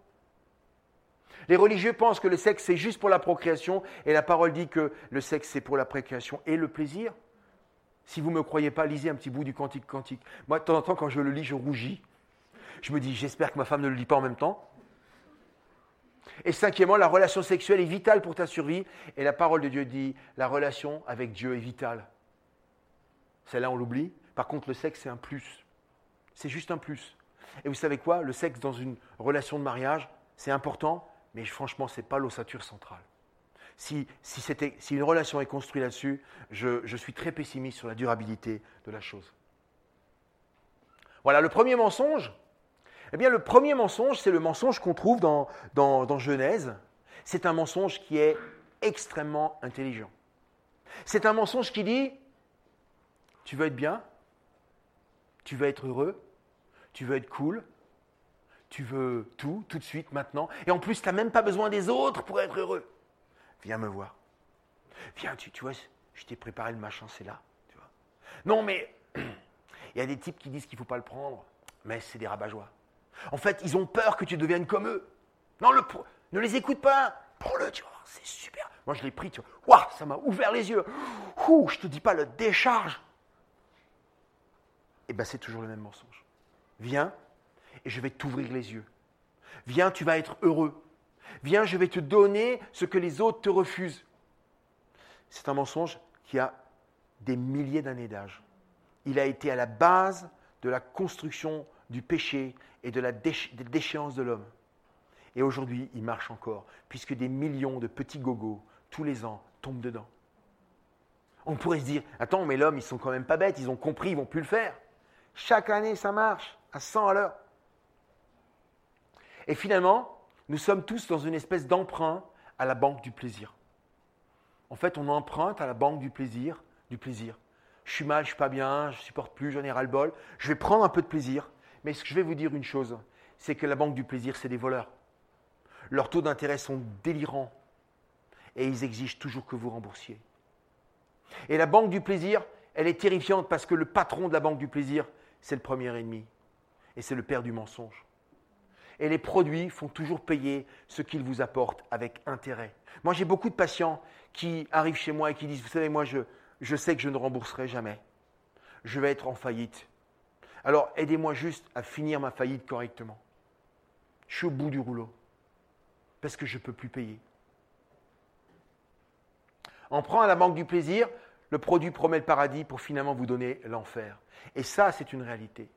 Les religieux pensent que le sexe, c'est juste pour la procréation, et la parole dit que le sexe, c'est pour la procréation et le plaisir. Si vous ne me croyez pas, lisez un petit bout du Cantique Cantique. Moi, de temps en temps, quand je le lis, je rougis. Je me dis, j'espère que ma femme ne le lit pas en même temps. Et cinquièmement, la relation sexuelle est vitale pour ta survie. Et la parole de Dieu dit, la relation avec Dieu est vitale. Celle-là, on l'oublie. Par contre, le sexe, c'est un plus. C'est juste un plus. Et vous savez quoi? Le sexe dans une relation de mariage, c'est important, mais franchement, ce n'est pas l'ossature centrale. Si, si, une relation est construite là-dessus, je suis très pessimiste sur la durabilité de la chose. Voilà, le premier mensonge, Eh bien, le premier mensonge, c'est le mensonge qu'on trouve dans, dans, Genèse. C'est un mensonge qui est extrêmement intelligent. C'est un mensonge qui dit, tu veux être bien, tu veux être heureux, tu veux être cool, tu veux tout, tout de suite, maintenant, et en plus, tu n'as même pas besoin des autres pour être heureux. Viens me voir. Viens, tu, vois, je t'ai préparé le machin, c'est là. Non, mais [CLEARS THROAT] il y a des types qui disent qu'il ne faut pas le prendre, mais c'est des rabat En fait, ils ont peur que tu deviennes comme eux. Non, ne les écoute pas. Prends-le, tu c'est super. Moi, je l'ai pris, tu vois. Ça m'a ouvert les yeux. Ouh, je te dis pas le décharge. Eh bien, c'est toujours le même mensonge. Viens et je vais t'ouvrir les yeux. Viens, tu vas être heureux. Viens, je vais te donner ce que les autres te refusent. C'est un mensonge qui a des milliers d'années d'âge. Il a été à la base de la construction du péché et de la déchéance de l'homme. Et aujourd'hui, il marche encore, puisque des millions de petits gogos, tous les ans, tombent dedans. On pourrait se dire, attends, mais l'homme, ils sont quand même pas bêtes, ils ont compris, ils vont plus le faire. Chaque année, ça marche, à 100 à l'heure. Et finalement, nous sommes tous dans une espèce d'emprunt à la banque du plaisir. En fait, on emprunte à la banque du plaisir, du plaisir. Je suis mal, je suis pas bien, je supporte plus, j'en ai ras-le-bol. Je vais prendre un peu de plaisir, mais ce que je vais vous dire une chose, c'est que la banque du plaisir, c'est des voleurs. Leurs taux d'intérêt sont délirants et ils exigent toujours que vous remboursiez. Et la banque du plaisir, elle est terrifiante parce que le patron de la banque du plaisir, c'est le premier ennemi et c'est le père du mensonge. Et les produits font toujours payer ce qu'ils vous apportent avec intérêt. Moi, j'ai beaucoup de patients qui arrivent chez moi et qui disent, vous savez, moi, je, je sais que je ne rembourserai jamais. Je vais être en faillite. Alors, aidez-moi juste à finir ma faillite correctement. Je suis au bout du rouleau parce que je ne peux plus payer. On prend à la banque du plaisir, le produit promet le paradis pour finalement vous donner l'enfer. Et ça, c'est une réalité.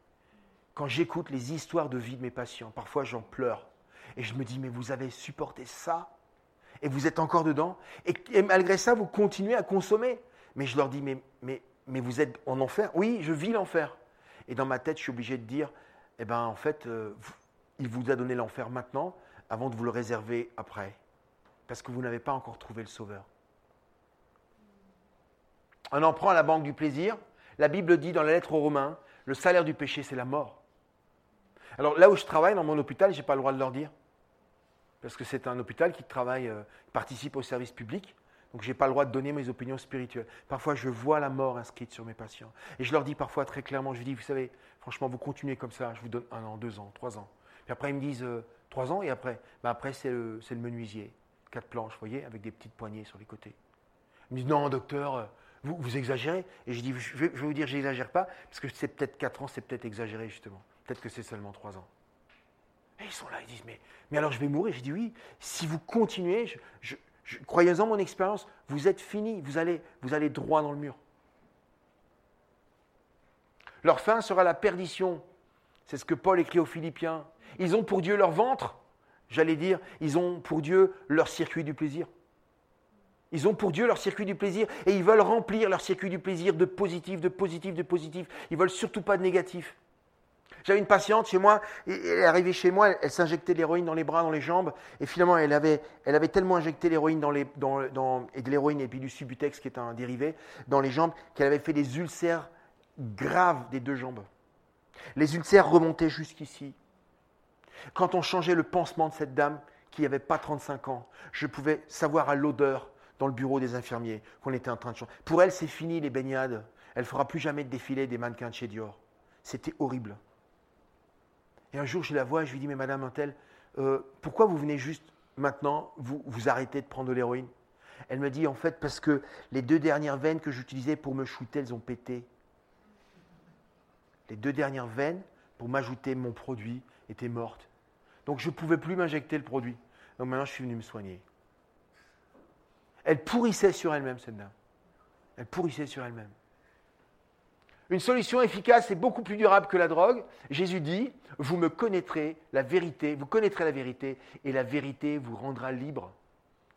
Quand j'écoute les histoires de vie de mes patients, parfois j'en pleure. Et je me dis, mais vous avez supporté ça? Et vous êtes encore dedans? Et, malgré ça, vous continuez à consommer. Mais je leur dis, mais, mais, mais vous êtes en enfer? Oui, je vis l'enfer. Et dans ma tête, je suis obligé de dire, eh bien, en fait, euh, il vous a donné l'enfer maintenant, avant de vous le réserver après, parce que vous n'avez pas encore trouvé le Sauveur. On en prend à la banque du plaisir. La Bible dit dans la lettre aux Romains, le salaire du péché, c'est la mort. Alors là où je travaille, dans mon hôpital, je n'ai pas le droit de leur dire. Parce que c'est un hôpital qui travaille, euh, participe au service public. Donc je n'ai pas le droit de donner mes opinions spirituelles. Parfois, je vois la mort inscrite sur mes patients. Et je leur dis parfois très clairement, je dis, vous savez, franchement, vous continuez comme ça, je vous donne un an, deux ans, trois ans. Puis après, ils me disent, euh, Trois ans et après ben Après, c'est le, menuisier. Quatre planches, vous voyez, avec des petites poignées sur les côtés. Ils me disent Non, docteur, euh, vous, vous exagérez. Et je dis Je vais, vous dire, j'exagère pas, parce que c'est peut-être quatre ans, c'est peut-être exagéré, justement. Peut-être que c'est seulement trois ans. Et ils sont là, ils disent Mais, mais alors je vais mourir? Je dis Oui, si vous continuez, je, croyez-en mon expérience, vous êtes fini, vous allez, vous allez droit dans le mur. Leur fin sera la perdition. C'est ce que Paul écrit aux Philippiens. Ils ont pour Dieu leur ventre, j'allais dire, ils ont pour Dieu leur circuit du plaisir. Ils ont pour Dieu leur circuit du plaisir et ils veulent remplir leur circuit du plaisir de positif, de positif, de positif. Ils veulent surtout pas de négatif. J'avais une patiente chez moi, elle est arrivée chez moi, elle, s'injectait de l'héroïne dans les bras, dans les jambes, et finalement elle avait, elle avait tellement injecté l'héroïne et de l'héroïne et puis du subutex qui est un dérivé dans les jambes qu'elle avait fait des ulcères graves des deux jambes. Les ulcères remontaient jusqu'ici. Quand on changeait le pansement de cette dame, qui n'avait pas 35 ans, je pouvais savoir à l'odeur dans le bureau des infirmiers qu'on était en train de changer. Pour elle, c'est fini les baignades. Elle ne fera plus jamais de défilé des mannequins de chez Dior. C'était horrible. Et un jour, je la vois et je lui dis, mais madame Intel, euh, pourquoi vous venez juste maintenant, vous, vous arrêtez de prendre de l'héroïne? Elle me dit, en fait, parce que les deux dernières veines que j'utilisais pour me shooter, elles ont pété. Les deux dernières veines pour m'ajouter mon produit étaient mortes. Donc je ne pouvais plus m'injecter le produit. Donc maintenant, je suis venu me soigner. Elle pourrissait sur elle-même, cette dame. Elle pourrissait sur elle-même. Une solution efficace et beaucoup plus durable que la drogue. Jésus dit, vous me connaîtrez la vérité, vous connaîtrez la vérité, et la vérité vous rendra libre.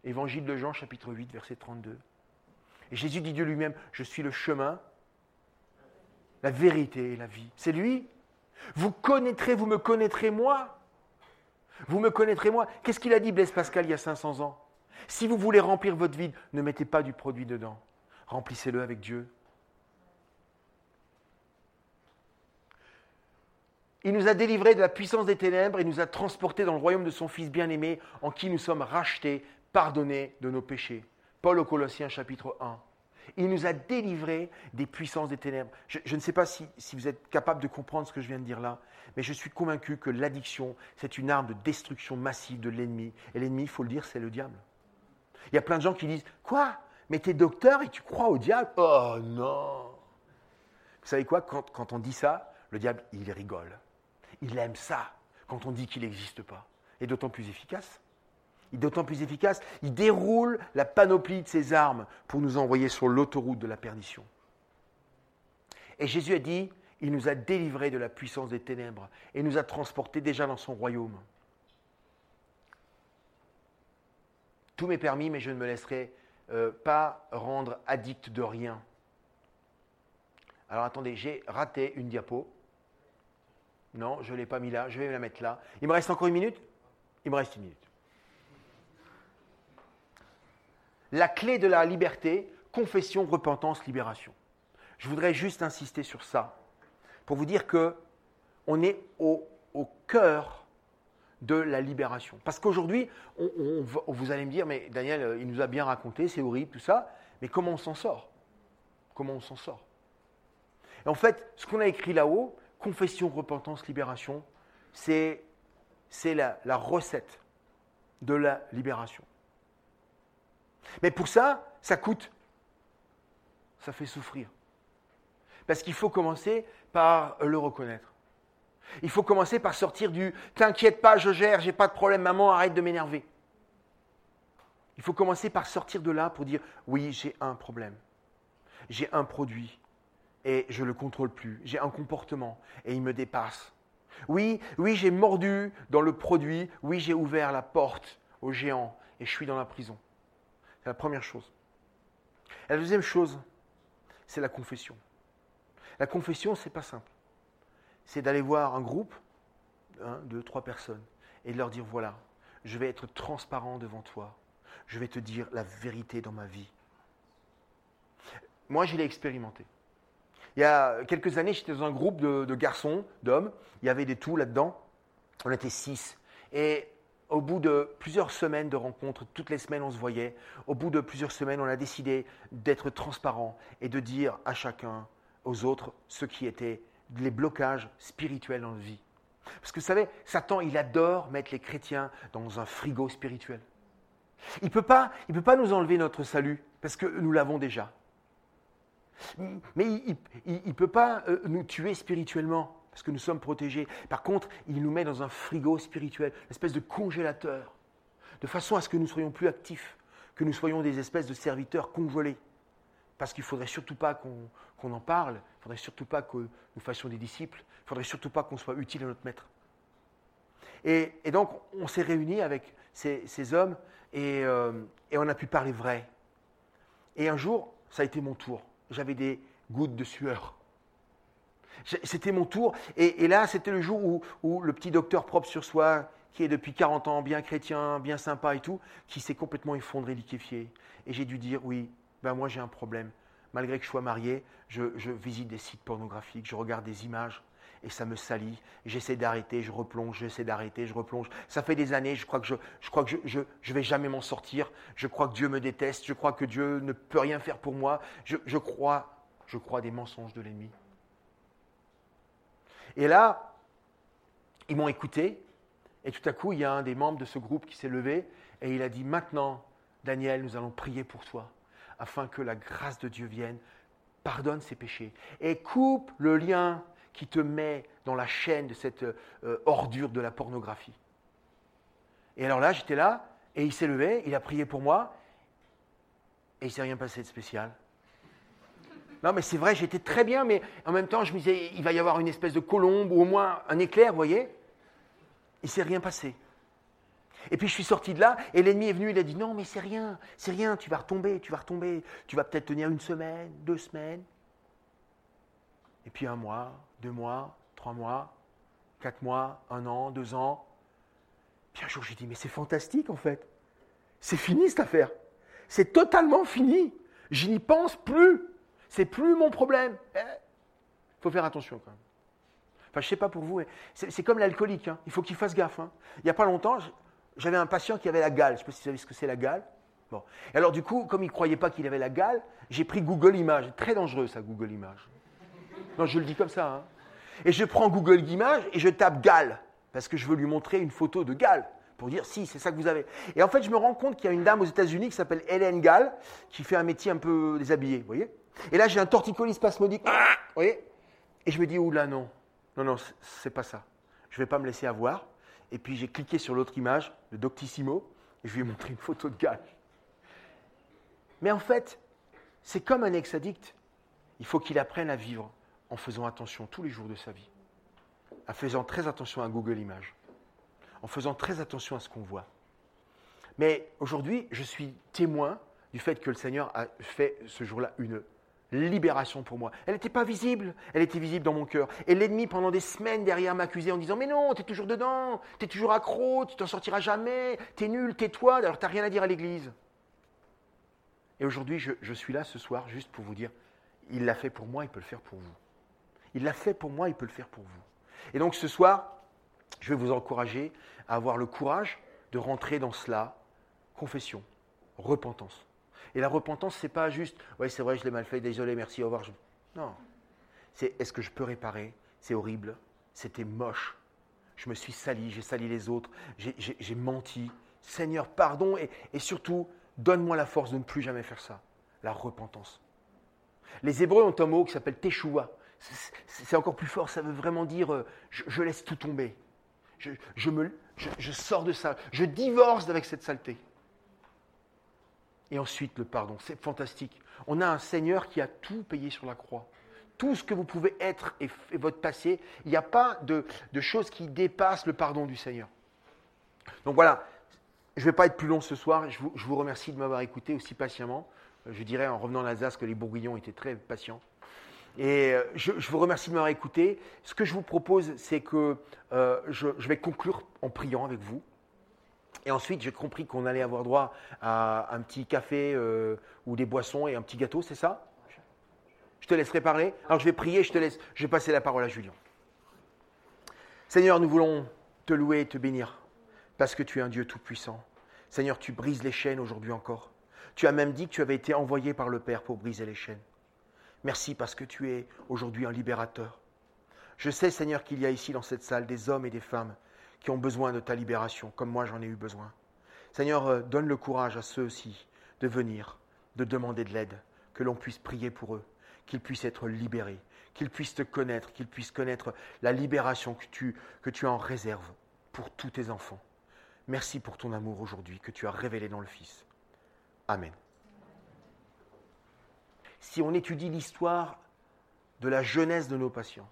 Évangile de Jean, chapitre 8, verset 32. Et Jésus dit de lui-même, je suis le chemin, la vérité et la vie. C'est lui. Vous connaîtrez, vous me connaîtrez moi. Vous me connaîtrez moi. Qu'est-ce qu'il a dit Blaise Pascal il y a 500 ans? Si vous voulez remplir votre vide, ne mettez pas du produit dedans. Remplissez-le avec Dieu. Il nous a délivrés de la puissance des ténèbres et nous a transportés dans le royaume de son Fils bien-aimé, en qui nous sommes rachetés, pardonnés de nos péchés. Paul aux Colossiens chapitre 1. Il nous a délivrés des puissances des ténèbres. Je, ne sais pas si, vous êtes capable de comprendre ce que je viens de dire là, mais je suis convaincu que l'addiction, c'est une arme de destruction massive de l'ennemi. Et l'ennemi, il faut le dire, c'est le diable. Il y a plein de gens qui disent Quoi? Mais tu es docteur et tu crois au diable? Oh non Vous savez quoi? Quand, quand on dit ça, le diable, il rigole. Il aime ça quand on dit qu'il n'existe pas. Et d'autant plus efficace. Il d'autant plus efficace. Il déroule la panoplie de ses armes pour nous envoyer sur l'autoroute de la perdition. Et Jésus a dit, il nous a délivrés de la puissance des ténèbres et nous a transportés déjà dans son royaume. Tout m'est permis, mais je ne me laisserai euh, pas rendre addict de rien. Alors attendez, j'ai raté une diapo. Non, je ne l'ai pas mis là, je vais la mettre là. Il me reste encore une minute? Il me reste une minute. La clé de la liberté, confession, repentance, libération. Je voudrais juste insister sur ça pour vous dire que on est au, cœur de la libération. Parce qu'aujourd'hui, vous allez me dire, mais Daniel, il nous a bien raconté, c'est horrible, tout ça, mais comment on s'en sort? Comment on s'en sort? Et en fait, ce qu'on a écrit là-haut, confession, repentance, libération, c'est la, recette de la libération. Mais pour ça, ça coûte. Ça fait souffrir. Parce qu'il faut commencer par le reconnaître. Il faut commencer par sortir du T'inquiète pas, je gère, j'ai pas de problème, maman, arrête de m'énerver. Il faut commencer par sortir de là pour dire Oui, j'ai un problème. J'ai un produit et je ne le contrôle plus. J'ai un comportement et il me dépasse. Oui, oui, j'ai mordu dans le produit. Oui, j'ai ouvert la porte au géant et je suis dans la prison. C'est la première chose. la deuxième chose, c'est la confession. La confession, c'est pas simple. C'est d'aller voir un groupe, un, deux, trois personnes, et de leur dire voilà, je vais être transparent devant toi. Je vais te dire la vérité dans ma vie. Moi, je l'ai expérimenté. Il y a quelques années, j'étais dans un groupe de, garçons, d'hommes. Il y avait des tout là-dedans. On était six. Et au bout de plusieurs semaines de rencontres, toutes les semaines on se voyait, au bout de plusieurs semaines on a décidé d'être transparent et de dire à chacun, aux autres, ce qui était les blocages spirituels dans la vie. Parce que vous savez, Satan, il adore mettre les chrétiens dans un frigo spirituel. Il ne peut, peut pas nous enlever notre salut, parce que nous l'avons déjà. Mais il ne peut pas euh, nous tuer spirituellement parce que nous sommes protégés. Par contre, il nous met dans un frigo spirituel, une espèce de congélateur, de façon à ce que nous soyons plus actifs, que nous soyons des espèces de serviteurs congelés. Parce qu'il ne faudrait surtout pas qu'on en parle, il ne faudrait surtout pas que nous fassions des disciples, il ne faudrait surtout pas qu'on soit utile à notre maître. Et, donc, on s'est réunis avec ces, hommes euh, et on a pu parler vrai. Et un jour, ça a été mon tour. J'avais des gouttes de sueur. C'était mon tour. Et, là, c'était le jour où, le petit docteur propre sur soi, qui est depuis 40 ans bien chrétien, bien sympa et tout, qui s'est complètement effondré, liquéfié. Et j'ai dû dire, oui, ben moi j'ai un problème. Malgré que je sois marié, je, visite des sites pornographiques, je regarde des images et ça me salit. J'essaie d'arrêter, je replonge, j'essaie d'arrêter, je replonge. Ça fait des années, je crois que je, je crois que je, je, vais jamais m'en sortir. Je crois que Dieu me déteste, je crois que Dieu ne peut rien faire pour moi. Je, je crois, je crois des mensonges de l'ennemi. Et là, ils m'ont écouté, et tout à coup, il y a un des membres de ce groupe qui s'est levé, et il a dit, maintenant, Daniel, nous allons prier pour toi, afin que la grâce de Dieu vienne, pardonne ses péchés, et coupe le lien qui te met dans la chaîne de cette euh, ordure de la pornographie. Et alors là, j'étais là, et il s'est levé, il a prié pour moi, et il s'est rien passé de spécial. Non, mais c'est vrai, j'étais très bien, mais en même temps, je me disais, il va y avoir une espèce de colombe ou au moins un éclair, vous voyez Il s'est rien passé. Et puis je suis sorti de là, et l'ennemi est venu, il a dit, non, mais c'est rien, c'est rien, tu vas retomber, tu vas retomber, tu vas peut-être tenir une semaine, deux semaines. Et puis un mois, deux mois, trois mois, quatre mois, un an, deux ans. Puis un jour, j'ai dit, mais c'est fantastique en fait. C'est fini cette affaire. C'est totalement fini. Je n'y pense plus. C'est plus mon problème. Il eh, faut faire attention quand même. Enfin, je ne sais pas pour vous, c'est comme l'alcoolique. Hein. Il faut qu'il fasse gaffe. Hein. Il n'y a pas longtemps, j'avais un patient qui avait la gale. Je ne sais pas si vous savez ce que c'est la gale. Bon. Et alors, du coup, comme il ne croyait pas qu'il avait la gale, j'ai pris Google Images. Très dangereux, ça, Google Images. Non, je le dis comme ça. Hein. Et je prends Google Images et je tape gale. Parce que je veux lui montrer une photo de gale. Pour dire, si, c'est ça que vous avez. Et en fait, je me rends compte qu'il y a une dame aux États-Unis qui s'appelle Hélène Gall, qui fait un métier un peu déshabillé. Vous voyez Et là, j'ai un torticolis spasmodique. Vous voyez Et je me dis, oula, non. Non, non, c'est pas ça. Je vais pas me laisser avoir. Et puis j'ai cliqué sur l'autre image, le Doctissimo, et je lui ai montré une photo de gars. Mais en fait, c'est comme un ex-addict. Il faut qu'il apprenne à vivre en faisant attention tous les jours de sa vie, en faisant très attention à Google Images, en faisant très attention à ce qu'on voit. Mais aujourd'hui, je suis témoin du fait que le Seigneur a fait ce jour-là une libération pour moi. Elle n'était pas visible, elle était visible dans mon cœur. Et l'ennemi, pendant des semaines derrière, m'accusait en disant Mais non, tu es toujours dedans, tu es toujours accro, tu t'en sortiras jamais, tu es nul, tais-toi, alors tu n'as rien à dire à l'église. Et aujourd'hui, je, suis là ce soir juste pour vous dire Il l'a fait pour moi, il peut le faire pour vous. Il l'a fait pour moi, il peut le faire pour vous. Et donc ce soir, je vais vous encourager à avoir le courage de rentrer dans cela confession, repentance. Et la repentance, c'est pas juste, oui, c'est vrai, je l'ai mal fait, désolé, merci, au revoir. Non. C'est est-ce que je peux réparer? C'est horrible, c'était moche. Je me suis sali, j'ai sali les autres, j'ai menti. Seigneur, pardon et, et surtout, donne-moi la force de ne plus jamais faire ça. La repentance. Les Hébreux ont un mot qui s'appelle Teshua. C'est encore plus fort, ça veut vraiment dire euh, je, laisse tout tomber. Je, me, sors de ça. Je divorce avec cette saleté et ensuite le pardon. C'est fantastique. On a un Seigneur qui a tout payé sur la croix. Tout ce que vous pouvez être et, votre passé, il n'y a pas de, de choses qui dépassent le pardon du Seigneur. Donc voilà, je ne vais pas être plus long ce soir. Je vous, remercie de m'avoir écouté aussi patiemment. Euh, je dirais en revenant d'Alsace que les Bourguignons étaient très patients. Et euh, je, vous remercie de m'avoir écouté. Ce que je vous propose, c'est que euh, je, je vais conclure en priant avec vous. Et ensuite, j'ai compris qu'on allait avoir droit à un petit café euh, ou des boissons et un petit gâteau, c'est ça? Je te laisserai parler. Alors je vais prier, je te laisse. Je vais passer la parole à Julien. Seigneur, nous voulons te louer et te bénir parce que tu es un Dieu tout-puissant. Seigneur, tu brises les chaînes aujourd'hui encore. Tu as même dit que tu avais été envoyé par le Père pour briser les chaînes. Merci parce que tu es aujourd'hui un libérateur. Je sais, Seigneur, qu'il y a ici dans cette salle des hommes et des femmes qui ont besoin de ta libération, comme moi j'en ai eu besoin. Seigneur, euh, donne le courage à ceux-ci de venir, de demander de l'aide, que l'on puisse prier pour eux, qu'ils puissent être libérés, qu'ils puissent te connaître, qu'ils puissent connaître la libération que tu, que tu en réserves pour tous tes enfants. Merci pour ton amour aujourd'hui que tu as révélé dans le Fils. Amen. Si on étudie l'histoire de la jeunesse de nos patients,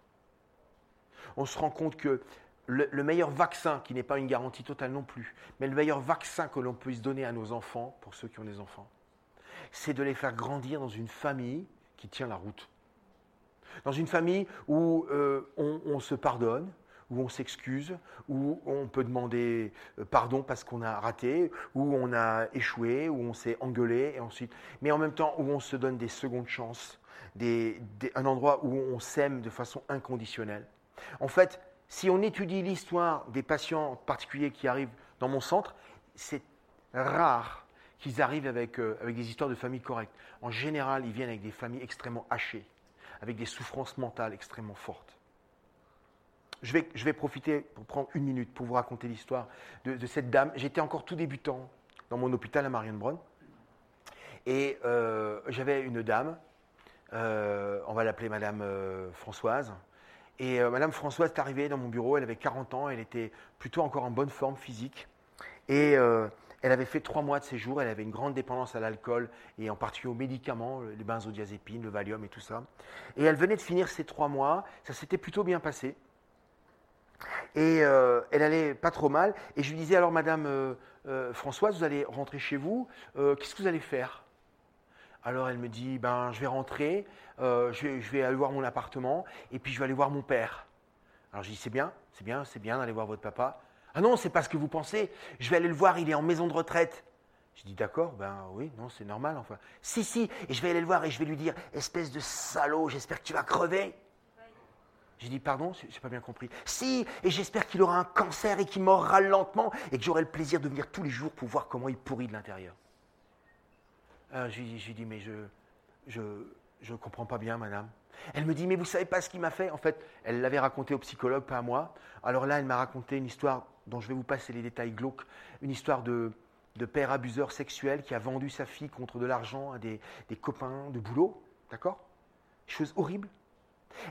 on se rend compte que le, meilleur vaccin, qui n'est pas une garantie totale non plus, mais le meilleur vaccin que l'on puisse donner à nos enfants, pour ceux qui ont des enfants, c'est de les faire grandir dans une famille qui tient la route. Dans une famille où euh, on, se pardonne, où on s'excuse, où on peut demander euh, pardon parce qu'on a raté, où on a échoué, où on s'est engueulé, et ensuite, mais en même temps où on se donne des secondes chances, un endroit où on s'aime de façon inconditionnelle. En fait, si on étudie l'histoire des patients particuliers qui arrivent dans mon centre, c'est rare qu'ils arrivent avec, euh, avec des histoires de famille correctes. En général, ils viennent avec des familles extrêmement hachées, avec des souffrances mentales extrêmement fortes. Je vais, profiter pour prendre une minute pour vous raconter l'histoire de, cette dame. J'étais encore tout débutant dans mon hôpital à Marienbronn. Et euh, j'avais une dame, euh, on va l'appeler Madame Françoise, et euh, Madame Françoise est arrivée dans mon bureau, elle avait 40 ans, elle était plutôt encore en bonne forme physique. Et euh, elle avait fait trois mois de séjour, elle avait une grande dépendance à l'alcool et en particulier aux médicaments, les benzodiazépines, le Valium et tout ça. Et elle venait de finir ces trois mois, ça s'était plutôt bien passé. Et euh, elle allait pas trop mal. Et je lui disais alors, Madame Françoise, vous allez rentrer chez vous, qu'est-ce que vous allez faire? Alors elle me dit, ben, je vais rentrer, euh, je, vais, aller voir mon appartement, et puis je vais aller voir mon père. Alors je dis c'est bien, c'est bien, c'est bien d'aller voir votre papa. Ah non, c'est pas ce que vous pensez. Je vais aller le voir, il est en maison de retraite. Je dis d'accord, ben oui, non, c'est normal enfin. Si, si, et je vais aller le voir et je vais lui dire, espèce de salaud, j'espère que tu vas crever. J'ai dit pardon, j'ai pas bien compris. Si, et j'espère qu'il aura un cancer et qu'il mourra lentement et que j'aurai le plaisir de venir tous les jours pour voir comment il pourrit de l'intérieur. Euh, j'ai dit, mais je je je comprends pas bien, madame. Elle me dit, mais vous savez pas ce qu'il m'a fait? En fait, elle l'avait raconté au psychologue, pas à moi. Alors là, elle m'a raconté une histoire dont je vais vous passer les détails glauques, une histoire de, de père abuseur sexuel qui a vendu sa fille contre de l'argent à des, des copains de boulot. D'accord? Chose horrible.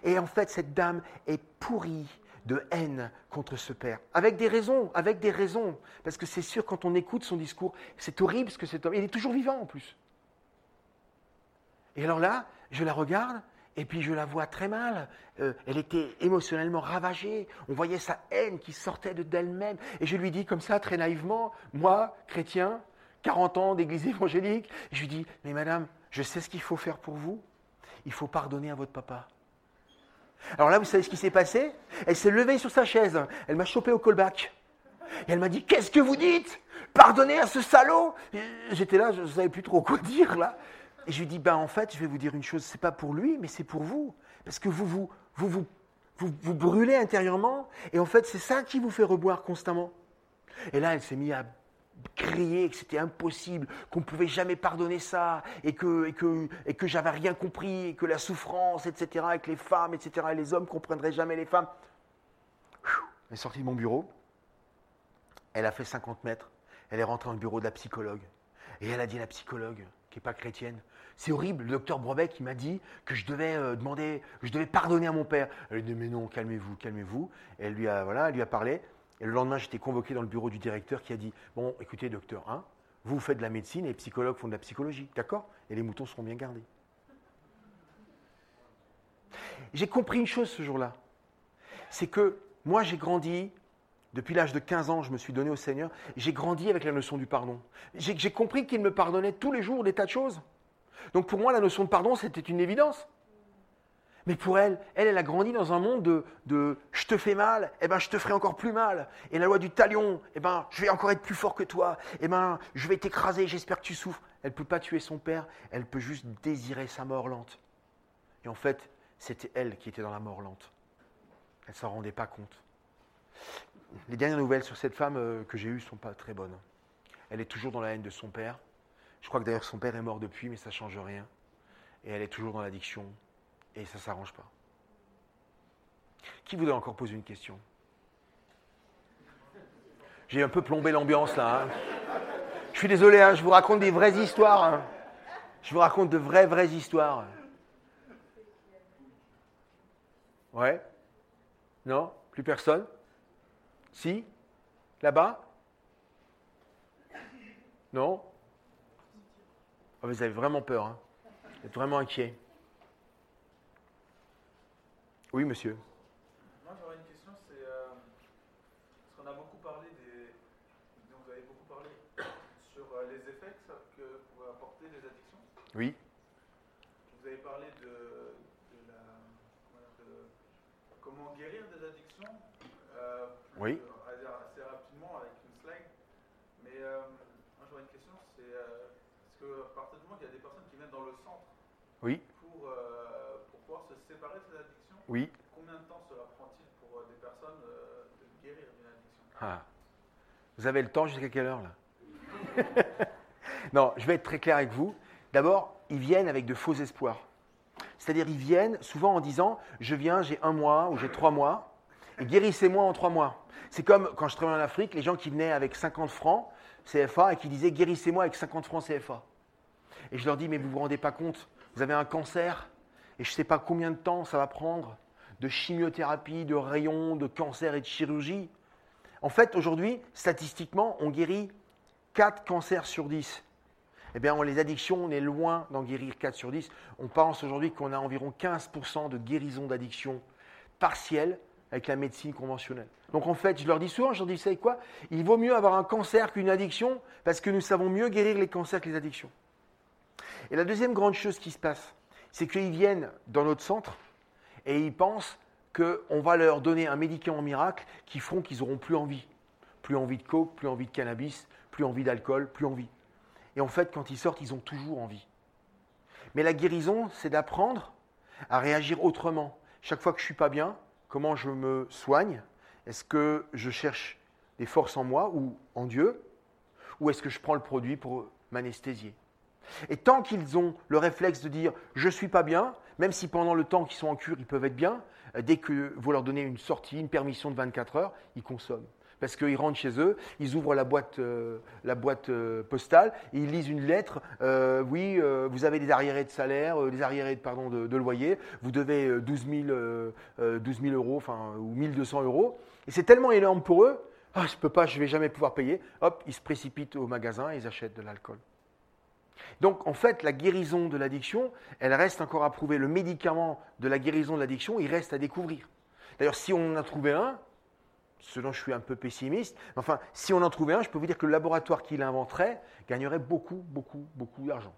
Et en fait, cette dame est pourrie de haine contre ce père. Avec des raisons, avec des raisons. Parce que c'est sûr, quand on écoute son discours, c'est horrible ce que cet homme. Il est toujours vivant en plus. Et alors là, je la regarde, et puis je la vois très mal. Euh, elle était émotionnellement ravagée. On voyait sa haine qui sortait d'elle-même. Et je lui dis comme ça, très naïvement, moi, chrétien, 40 ans d'église évangélique, je lui dis, mais madame, je sais ce qu'il faut faire pour vous. Il faut pardonner à votre papa. Alors là, vous savez ce qui s'est passé? Elle s'est levée sur sa chaise, elle m'a chopé au callback. Et elle m'a dit Qu'est-ce que vous dites? Pardonnez à ce salaud J'étais là, je ne savais plus trop quoi dire là. Et je lui dis Ben en fait, je vais vous dire une chose, c'est pas pour lui, mais c'est pour vous. Parce que vous vous, vous, vous, vous, vous brûlez intérieurement, et en fait, c'est ça qui vous fait reboire constamment. Et là, elle s'est mise à crier que c'était impossible, qu'on ne pouvait jamais pardonner ça, et que, et que, et que j'avais rien compris, et que la souffrance, etc., avec les femmes, etc., et les hommes ne comprendraient jamais les femmes. Elle est sortie de mon bureau, elle a fait 50 mètres, elle est rentrée dans le bureau de la psychologue, et elle a dit à la psychologue, qui n'est pas chrétienne, c'est horrible, le docteur Brobeck, il m'a dit que je devais euh, demander, je devais pardonner à mon père. Elle a dit, mais non, calmez-vous, calmez-vous. elle lui a, voilà, elle lui a parlé. Et le lendemain, j'étais convoqué dans le bureau du directeur qui a dit Bon, écoutez, docteur, hein, vous faites de la médecine et les psychologues font de la psychologie, d'accord? Et les moutons seront bien gardés. J'ai compris une chose ce jour-là c'est que moi, j'ai grandi, depuis l'âge de 15 ans, je me suis donné au Seigneur, j'ai grandi avec la notion du pardon. J'ai compris qu'il me pardonnait tous les jours des tas de choses. Donc pour moi, la notion de pardon, c'était une évidence. Mais pour elle, elle, a grandi dans un monde de, je te fais mal, eh ben je te ferai encore plus mal. Et la loi du talion, eh ben je vais encore être plus fort que toi. Eh ben je vais t'écraser, j'espère que tu souffres. Elle peut pas tuer son père, elle peut juste désirer sa mort lente. Et en fait, c'était elle qui était dans la mort lente. Elle s'en rendait pas compte. Les dernières nouvelles sur cette femme euh, que j'ai eues sont pas très bonnes. Elle est toujours dans la haine de son père. Je crois que d'ailleurs son père est mort depuis, mais ça ne change rien. Et elle est toujours dans l'addiction, et ça ne s'arrange pas. Qui voudrait encore poser une question? J'ai un peu plombé l'ambiance là. Hein. Je suis désolé, hein, je vous raconte des vraies histoires. Hein. Je vous raconte de vraies, vraies histoires. Ouais Non? Plus personne? Si? Là-bas? Non? Oh, Vous avez vraiment peur. Vous êtes vraiment inquiet. Oui, monsieur. Moi, j'aurais une question, c'est euh, parce qu'on a beaucoup parlé des, vous avez beaucoup parlé sur euh, les effets que pouvaient apporter les addictions. Oui. Vous avez parlé de, la, comment guérir des addictions. Euh, oui. assez rapidement avec une slide. Mais moi, j'aurais une question, c'est est-ce que à partir du moment qu'il y a des personnes qui viennent dans le centre. Oui. Pour, pour pouvoir se séparer de ces addictions oui. Combien de temps cela prend-il pour euh, des personnes euh, de guérir d'une addiction? Ah. Vous avez le temps jusqu'à quelle heure là? [LAUGHS] Non, je vais être très clair avec vous. D'abord, ils viennent avec de faux espoirs. C'est-à-dire, ils viennent souvent en disant Je viens, j'ai un mois ou j'ai trois mois, et guérissez-moi en trois mois. C'est comme quand je travaillais en Afrique, les gens qui venaient avec 50 francs CFA et qui disaient Guérissez-moi avec 50 francs CFA. Et je leur dis Mais vous ne vous rendez pas compte Vous avez un cancer, et je ne sais pas combien de temps ça va prendre de chimiothérapie, de rayons, de cancer et de chirurgie. En fait, aujourd'hui, statistiquement, on guérit 4 cancers sur 10. Eh bien, les addictions, on est loin d'en guérir 4 sur 10. On pense aujourd'hui qu'on a environ 15% de guérison d'addiction partielle avec la médecine conventionnelle. Donc en fait, je leur dis souvent, je leur dis, vous savez quoi? Il vaut mieux avoir un cancer qu'une addiction parce que nous savons mieux guérir les cancers que les addictions. Et la deuxième grande chose qui se passe, c'est qu'ils viennent dans notre centre et ils pensent qu'on va leur donner un médicament miracle qui feront qu'ils n'auront plus envie. Plus envie de coke, plus envie de cannabis, plus envie d'alcool, plus envie. Et en fait, quand ils sortent, ils ont toujours envie. Mais la guérison, c'est d'apprendre à réagir autrement. Chaque fois que je ne suis pas bien, comment je me soigne? Est-ce que je cherche des forces en moi ou en Dieu? Ou est-ce que je prends le produit pour m'anesthésier? Et tant qu'ils ont le réflexe de dire je ne suis pas bien, même si pendant le temps qu'ils sont en cure, ils peuvent être bien, dès que vous leur donnez une sortie, une permission de 24 heures, ils consomment parce qu'ils rentrent chez eux, ils ouvrent la boîte, euh, la boîte euh, postale, et ils lisent une lettre. Euh, oui, vous avez des arriérés de salaire, des arriérés de, loyer, vous devez 12 000, euros, enfin, ou 1200 euros. Et c'est tellement énorme pour eux, ah, je ne peux pas, je ne vais jamais pouvoir payer. Hop, ils se précipitent au magasin et ils achètent de l'alcool. Donc en fait, la guérison de l'addiction, elle reste encore à prouver. Le médicament de la guérison de l'addiction, il reste à découvrir. D'ailleurs, si on en a trouvé un, ce dont je suis un peu pessimiste. Enfin, si on en trouvait un, je peux vous dire que le laboratoire qui l'inventerait gagnerait beaucoup, beaucoup, beaucoup d'argent.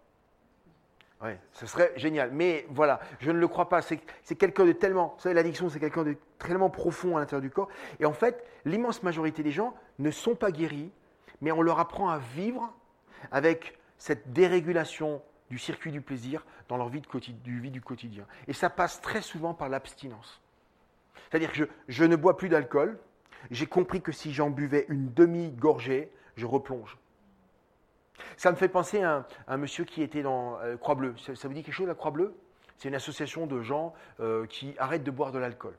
Oui, ce serait génial. Mais voilà, je ne le crois pas. C'est de tellement. Vous savez, l'addiction, c'est quelqu'un de tellement profond à l'intérieur du corps. Et en fait, l'immense majorité des gens ne sont pas guéris, mais on leur apprend à vivre avec cette dérégulation du circuit du plaisir dans leur vie, du, quotidien. Et ça passe très souvent par l'abstinence. C'est-à-dire que je ne bois plus d'alcool, j'ai compris que si j'en buvais une demi-gorgée, je replonge. Ça me fait penser à un, monsieur qui était dans euh, Croix Bleue. Ça, vous dit quelque chose, la Croix Bleue C'est une association de gens euh, qui arrêtent de boire de l'alcool.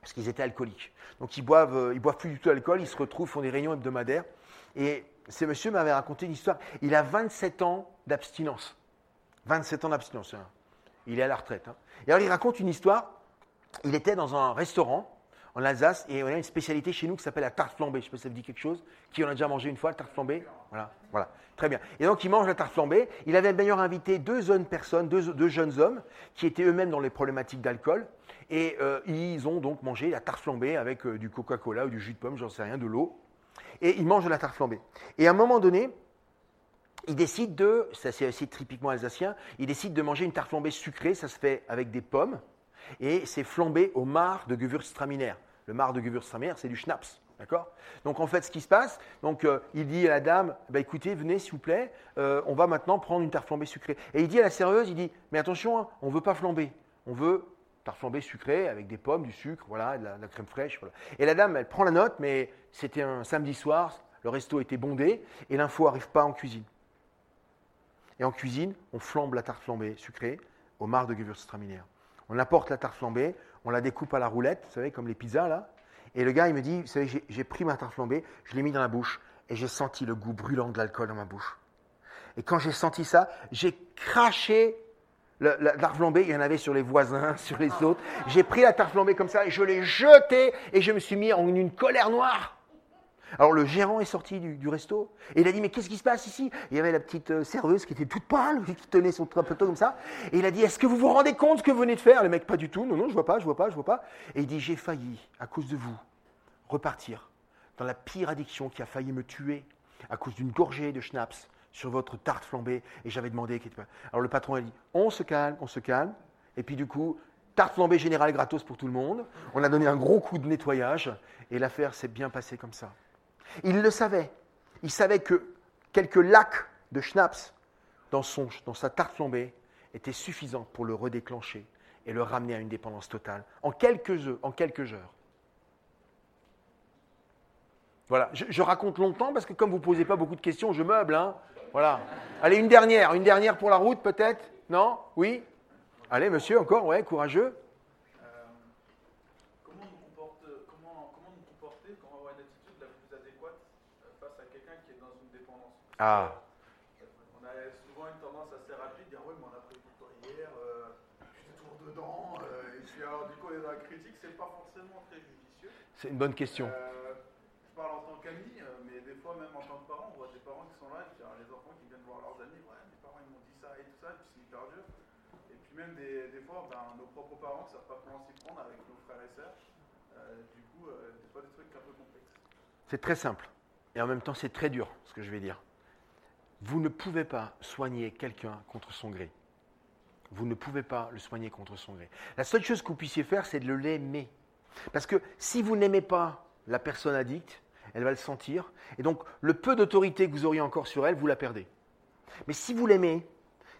Parce qu'ils étaient alcooliques. Donc ils boivent, euh, ils boivent plus du tout d'alcool, ils se retrouvent, font des réunions hebdomadaires. Et ce monsieur m'avait raconté une histoire. Il a 27 ans d'abstinence. 27 ans d'abstinence. Hein. Il est à la retraite. Hein. Et alors il raconte une histoire. Il était dans un restaurant en Alsace et on a une spécialité chez nous qui s'appelle la tarte flambée. Je ne sais pas si ça vous dit quelque chose. Qui en a déjà mangé une fois, la tarte flambée? Voilà, voilà. Très bien. Et donc, il mange la tarte flambée. Il avait d'ailleurs invité deux jeunes personnes, deux, jeunes hommes, qui étaient eux-mêmes dans les problématiques d'alcool. Et euh, ils ont donc mangé la tarte flambée avec euh, du Coca-Cola ou du jus de pomme, j'en sais rien, de l'eau. Et ils mangent la tarte flambée. Et à un moment donné, ils décident de, ça c'est assez typiquement alsacien, ils décident de manger une tarte flambée sucrée, ça se fait avec des pommes, et c'est flambé au mar de Gewürztraminer. Le mar de Gewürztraminer, c'est du schnapps. Donc en fait, ce qui se passe, donc, euh, il dit à la dame bah, écoutez, venez s'il vous plaît, euh, on va maintenant prendre une tarte flambée sucrée. Et il dit à la serveuse il dit mais attention, hein, on ne veut pas flamber, on veut flambée sucrée avec des pommes, du sucre, voilà, de la, crème fraîche. Et la dame, elle prend la note, mais c'était un samedi soir, le resto était bondé et l'info n'arrive pas en cuisine. Et en cuisine, on flambe la tarte flambée sucrée au mar de Gewürztraminer. On apporte la tarte flambée, on la découpe à la roulette, vous savez, comme les pizzas là. Et le gars, il me dit, vous savez, j'ai pris ma tarte flambée, je l'ai mis dans la bouche et j'ai senti le goût brûlant de l'alcool dans ma bouche. Et quand j'ai senti ça, j'ai craché la, tarte flambée, il y en avait sur les voisins, [LAUGHS] sur les autres. J'ai pris la tarte flambée comme ça et je l'ai jetée et je me suis mis en une colère noire. Alors le gérant est sorti du, resto et il a dit mais qu'est-ce qui se passe ici? Il y avait la petite euh, serveuse qui était toute pâle, [LAUGHS] qui tenait son plateau comme ça. Et il a dit est-ce que vous vous rendez compte ce que vous venez de faire? Le mec pas du tout, non non je vois pas, je vois pas, je vois pas. Et il dit j'ai failli à cause de vous repartir dans la pire addiction qui a failli me tuer à cause d'une gorgée de schnapps sur votre tarte flambée et j'avais demandé Alors le patron a dit on se calme, on se calme. Et puis du coup tarte flambée générale gratos pour tout le monde. On a donné un gros coup de nettoyage et l'affaire s'est bien passée comme ça. Il le savait. Il savait que quelques lacs de schnapps dans, son, dans sa tarte flambée étaient suffisants pour le redéclencher et le ramener à une dépendance totale en quelques heures. En quelques heures. Voilà, je, raconte longtemps parce que comme vous ne posez pas beaucoup de questions, je meuble. Hein. Voilà. Allez, une dernière, une dernière pour la route peut-être Non? Oui? Allez, monsieur, encore, ouais, courageux. Ah. On a souvent une tendance assez rapide, dire oui, mais on a pris pour toi hier, euh, je suis toujours dedans, euh, et puis alors du coup, on est dans la critique, c'est pas forcément très judicieux. C'est une bonne question. Euh, je parle en tant qu'ami, euh, fois, même en tant que parent, on voit des parents qui sont là, et puis les enfants qui viennent voir leurs amis, ouais, mes parents ils m'ont dit ça et tout ça, et puis c'est hyper dur. Et puis même des, des fois, ben, nos propres parents ne savent pas comment s'y prendre avec nos frères et sœurs. du coup, des fois, des trucs un peu complexes. C'est très simple. Et en même temps, c'est très dur, ce que je vais dire. Vous ne pouvez pas soigner quelqu'un contre son gré. Vous ne pouvez pas le soigner contre son gré. La seule chose que vous puissiez faire, c'est de l'aimer. Parce que si vous n'aimez pas la personne addicte, elle va le sentir. Et donc, le peu d'autorité que vous auriez encore sur elle, vous la perdez. Mais si vous l'aimez,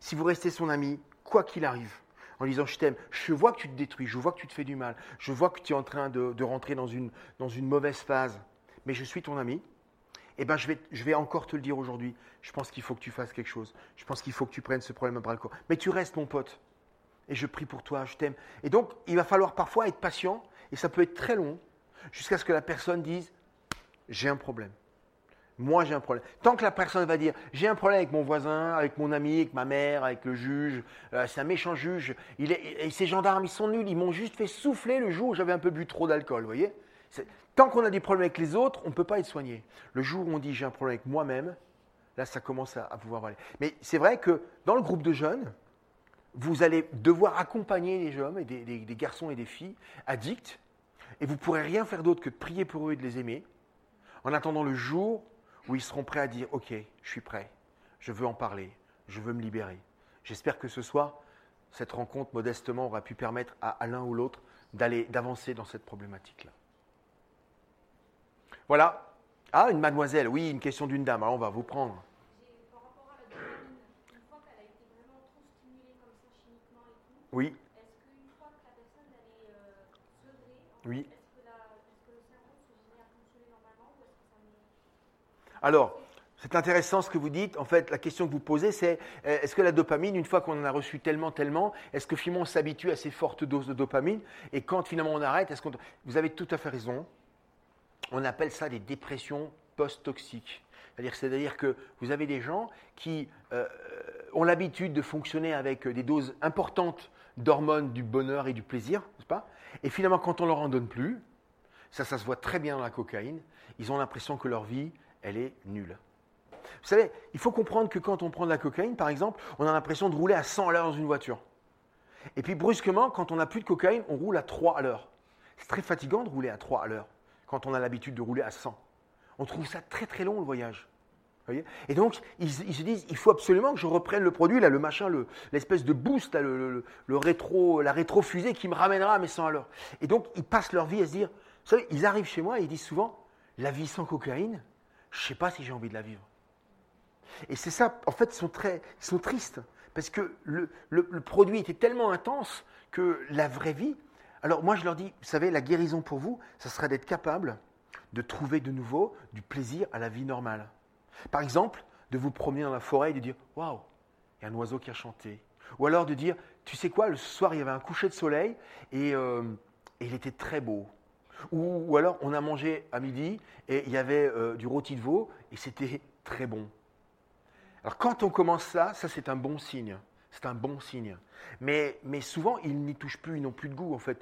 si vous restez son ami, quoi qu'il arrive, en disant je t'aime, je vois que tu te détruis, je vois que tu te fais du mal, je vois que tu es en train de, rentrer dans une, mauvaise phase, mais je suis ton ami, eh ben je vais encore te le dire aujourd'hui, je pense qu'il faut que tu fasses quelque chose, je pense qu'il faut que tu prennes ce problème à bras le corps. Mais tu restes mon pote, et je prie pour toi, je t'aime. Et donc, il va falloir parfois être patient, et ça peut être très long, jusqu'à ce que la personne dise, j'ai un problème. Moi, j'ai un problème. Tant que la personne va dire, j'ai un problème avec mon voisin, avec mon ami, avec ma mère, avec le juge, euh, c'est un méchant juge, il est, et ces gendarmes, ils sont nuls, ils m'ont juste fait souffler le jour où j'avais un peu bu trop d'alcool, vous voyez Tant qu'on a des problèmes avec les autres, on ne peut pas être soigné. Le jour où on dit, j'ai un problème avec moi-même, là, ça commence à, pouvoir aller. Mais c'est vrai que dans le groupe de jeunes, vous allez devoir accompagner les jeunes, des garçons et des filles addicts, et vous ne pourrez rien faire d'autre que de prier pour eux et de les aimer, en attendant le jour où ils seront prêts à dire Ok, je suis prêt, je veux en parler, je veux me libérer. J'espère que ce soir, cette rencontre modestement aura pu permettre à, l'un ou l'autre d'aller, d'avancer dans cette problématique-là. Voilà. Ah, une mademoiselle, oui, une question d'une dame. Alors on va vous prendre. Oui. est-ce qu'une fois que la personne elle est euh, sevrée, oui. Alors, c'est intéressant ce que vous dites. En fait, la question que vous posez, c'est euh, est-ce que la dopamine, une fois qu'on en a reçu tellement, tellement, est-ce que finalement on s'habitue à ces fortes doses de dopamine Et quand finalement on arrête, est-ce qu'on. Vous avez tout à fait raison. On appelle ça des dépressions post-toxiques. C'est-à-dire, que vous avez des gens qui euh, ont l'habitude de fonctionner avec des doses importantes d'hormones du bonheur et du plaisir, n'est-ce pas? Et finalement, quand on leur en donne plus, ça, ça se voit très bien dans la cocaïne, ils ont l'impression que leur vie, elle est nulle. Vous savez, il faut comprendre que quand on prend de la cocaïne, par exemple, on a l'impression de rouler à 100 à l'heure dans une voiture. Et puis brusquement, quand on n'a plus de cocaïne, on roule à 3 à l'heure. C'est très fatigant de rouler à 3 à l'heure quand on a l'habitude de rouler à 100. On trouve ça très très long le voyage. Voyez? Et donc, ils, se disent, il faut absolument que je reprenne le produit, là, le machin, l'espèce de boost, le, rétro, la rétro-fusée qui me ramènera à mes 100 à l'heure. Et donc, ils passent leur vie à se dire, vous savez, ils arrivent chez moi et ils disent souvent, la vie sans cocaïne, je ne sais pas si j'ai envie de la vivre. Et c'est ça, en fait, ils sont, très, ils sont tristes, parce que le, produit était tellement intense que la vraie vie... Alors moi, je leur dis, vous savez, la guérison pour vous, ça serait d'être capable de trouver de nouveau du plaisir à la vie normale. Par exemple, de vous promener dans la forêt et de dire, waouh, il y a un oiseau qui a chanté. Ou alors de dire, tu sais quoi, le soir, il y avait un coucher de soleil et, euh, et il était très beau. Ou, alors, on a mangé à midi et il y avait euh, du rôti de veau et c'était très bon. Alors, quand on commence ça, ça c'est un bon signe. C'est un bon signe. Mais, mais souvent, ils n'y touchent plus, ils n'ont plus de goût en fait.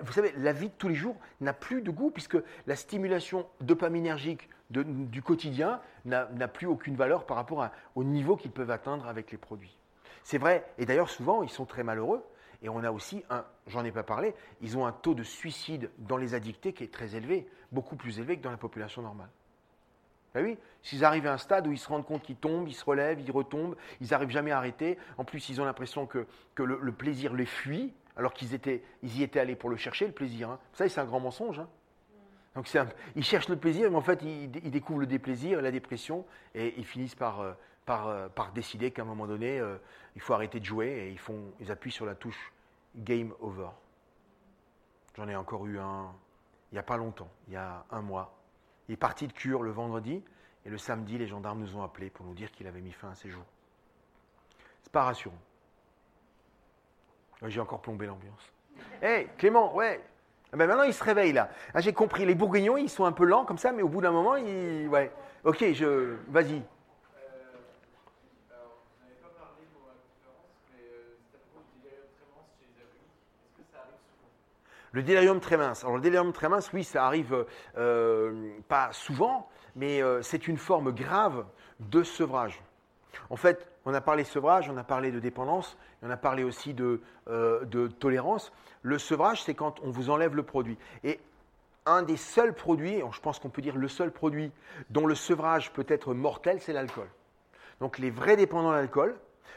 vous savez, la vie de tous les jours n'a plus de goût puisque la stimulation dopaminergique du quotidien n'a plus aucune valeur par rapport au niveau qu'ils peuvent atteindre avec les produits. C'est vrai, et d'ailleurs souvent, ils sont très malheureux et on a aussi un, j'en ai pas parlé, ils ont un taux de suicide dans les addictés qui est très élevé, beaucoup plus élevé que dans la population normale. Ben oui, s'ils arrivent à un stade où ils se rendent compte qu'ils tombent, ils se relèvent, ils retombent, ils n'arrivent jamais à arrêter. En plus, ils ont l'impression que, le, plaisir les fuit, alors qu'ils étaient, ils y étaient allés pour le chercher, le plaisir. Hein. Vous savez, c'est un grand mensonge. Hein. Donc ils cherchent le plaisir, mais en fait, ils, découvrent le déplaisir la dépression, et ils finissent par, euh, euh, par, décider qu'à un moment donné, euh, il faut arrêter de jouer, et ils, font, ils appuient sur la touche Game Over. J'en ai encore eu un il n'y a pas longtemps, il y a un mois. Il est parti de cure le vendredi, et le samedi, les gendarmes nous ont appelés pour nous dire qu'il avait mis fin à ses jours. C'est pas rassurant. J'ai encore plombé l'ambiance. [LAUGHS] Hé, Clément, ouais. Ah ben maintenant, il se réveille là. Ah, j'ai compris, les bourguignons, ils sont un peu lents comme ça, mais au bout d'un moment, ils. Ouais. Ok, je. Vas-y. Le délirium très mince. Alors le délirium très mince, oui, ça arrive euh, pas souvent, mais euh, c'est une forme grave de sevrage. En fait, on a parlé sevrage, on a parlé de dépendance, on a parlé aussi de, euh, de tolérance. Le sevrage, c'est quand on vous enlève le produit. Et un des seuls produits, je pense qu'on peut dire le seul produit dont le sevrage peut être mortel, c'est l'alcool. Donc les vrais dépendants d'alcool,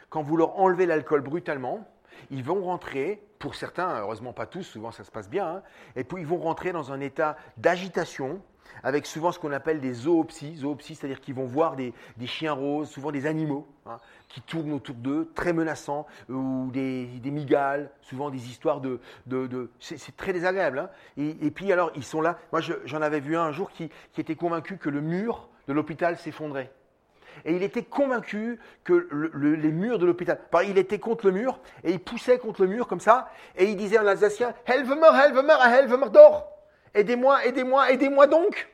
quand vous leur enlevez l'alcool brutalement, ils vont rentrer pour certains, heureusement pas tous, souvent ça se passe bien, hein. et puis ils vont rentrer dans un état d'agitation, avec souvent ce qu'on appelle des zoopsies, zoopsies c'est-à-dire qu'ils vont voir des, chiens roses, souvent des animaux, hein, qui tournent autour d'eux, très menaçants, ou des, migales, souvent des histoires de... de, c'est très désagréable. Hein. Et, puis alors, ils sont là, moi j'en avais vu un un jour qui, qui était convaincu que le mur de l'hôpital s'effondrait et il était convaincu que les murs de l'hôpital, il était contre le mur, et il poussait contre le mur comme ça, et il disait en alsacien, Helvemer, Helvemer, Helvemer d'or! Aidez-moi, aidez-moi, aidez-moi donc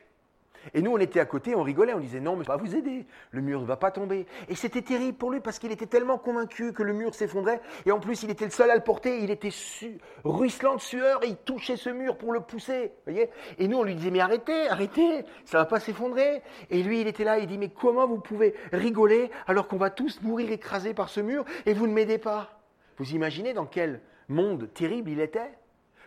et nous, on était à côté, on rigolait, on disait non, mais je vais pas vous aider, le mur ne va pas tomber. Et c'était terrible pour lui parce qu'il était tellement convaincu que le mur s'effondrait, et en plus, il était le seul à le porter, il était ruisselant de sueur, et il touchait ce mur pour le pousser, Et nous, on lui disait mais arrêtez, arrêtez, ça va pas s'effondrer. Et lui, il était là, il dit mais comment vous pouvez rigoler alors qu'on va tous mourir écrasés par ce mur et vous ne m'aidez pas? Vous imaginez dans quel monde terrible il était?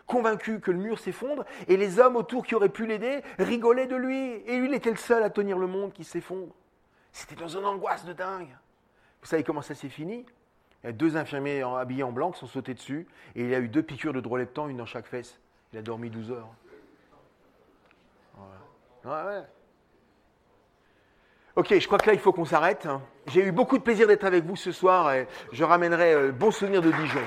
Convaincu que le mur s'effondre, et les hommes autour qui auraient pu l'aider rigolaient de lui, et lui, il était le seul à tenir le monde qui s'effondre. C'était dans une angoisse de dingue. Vous savez comment ça s'est fini? Il y a deux infirmiers habillés en blanc qui sont sautés dessus, et il a eu deux piqûres de temps, une dans chaque fesse. Il a dormi 12 heures. Ok, je crois que là, il faut qu'on s'arrête. J'ai eu beaucoup de plaisir d'être avec vous ce soir et je ramènerai euh, bon souvenir de Dijon.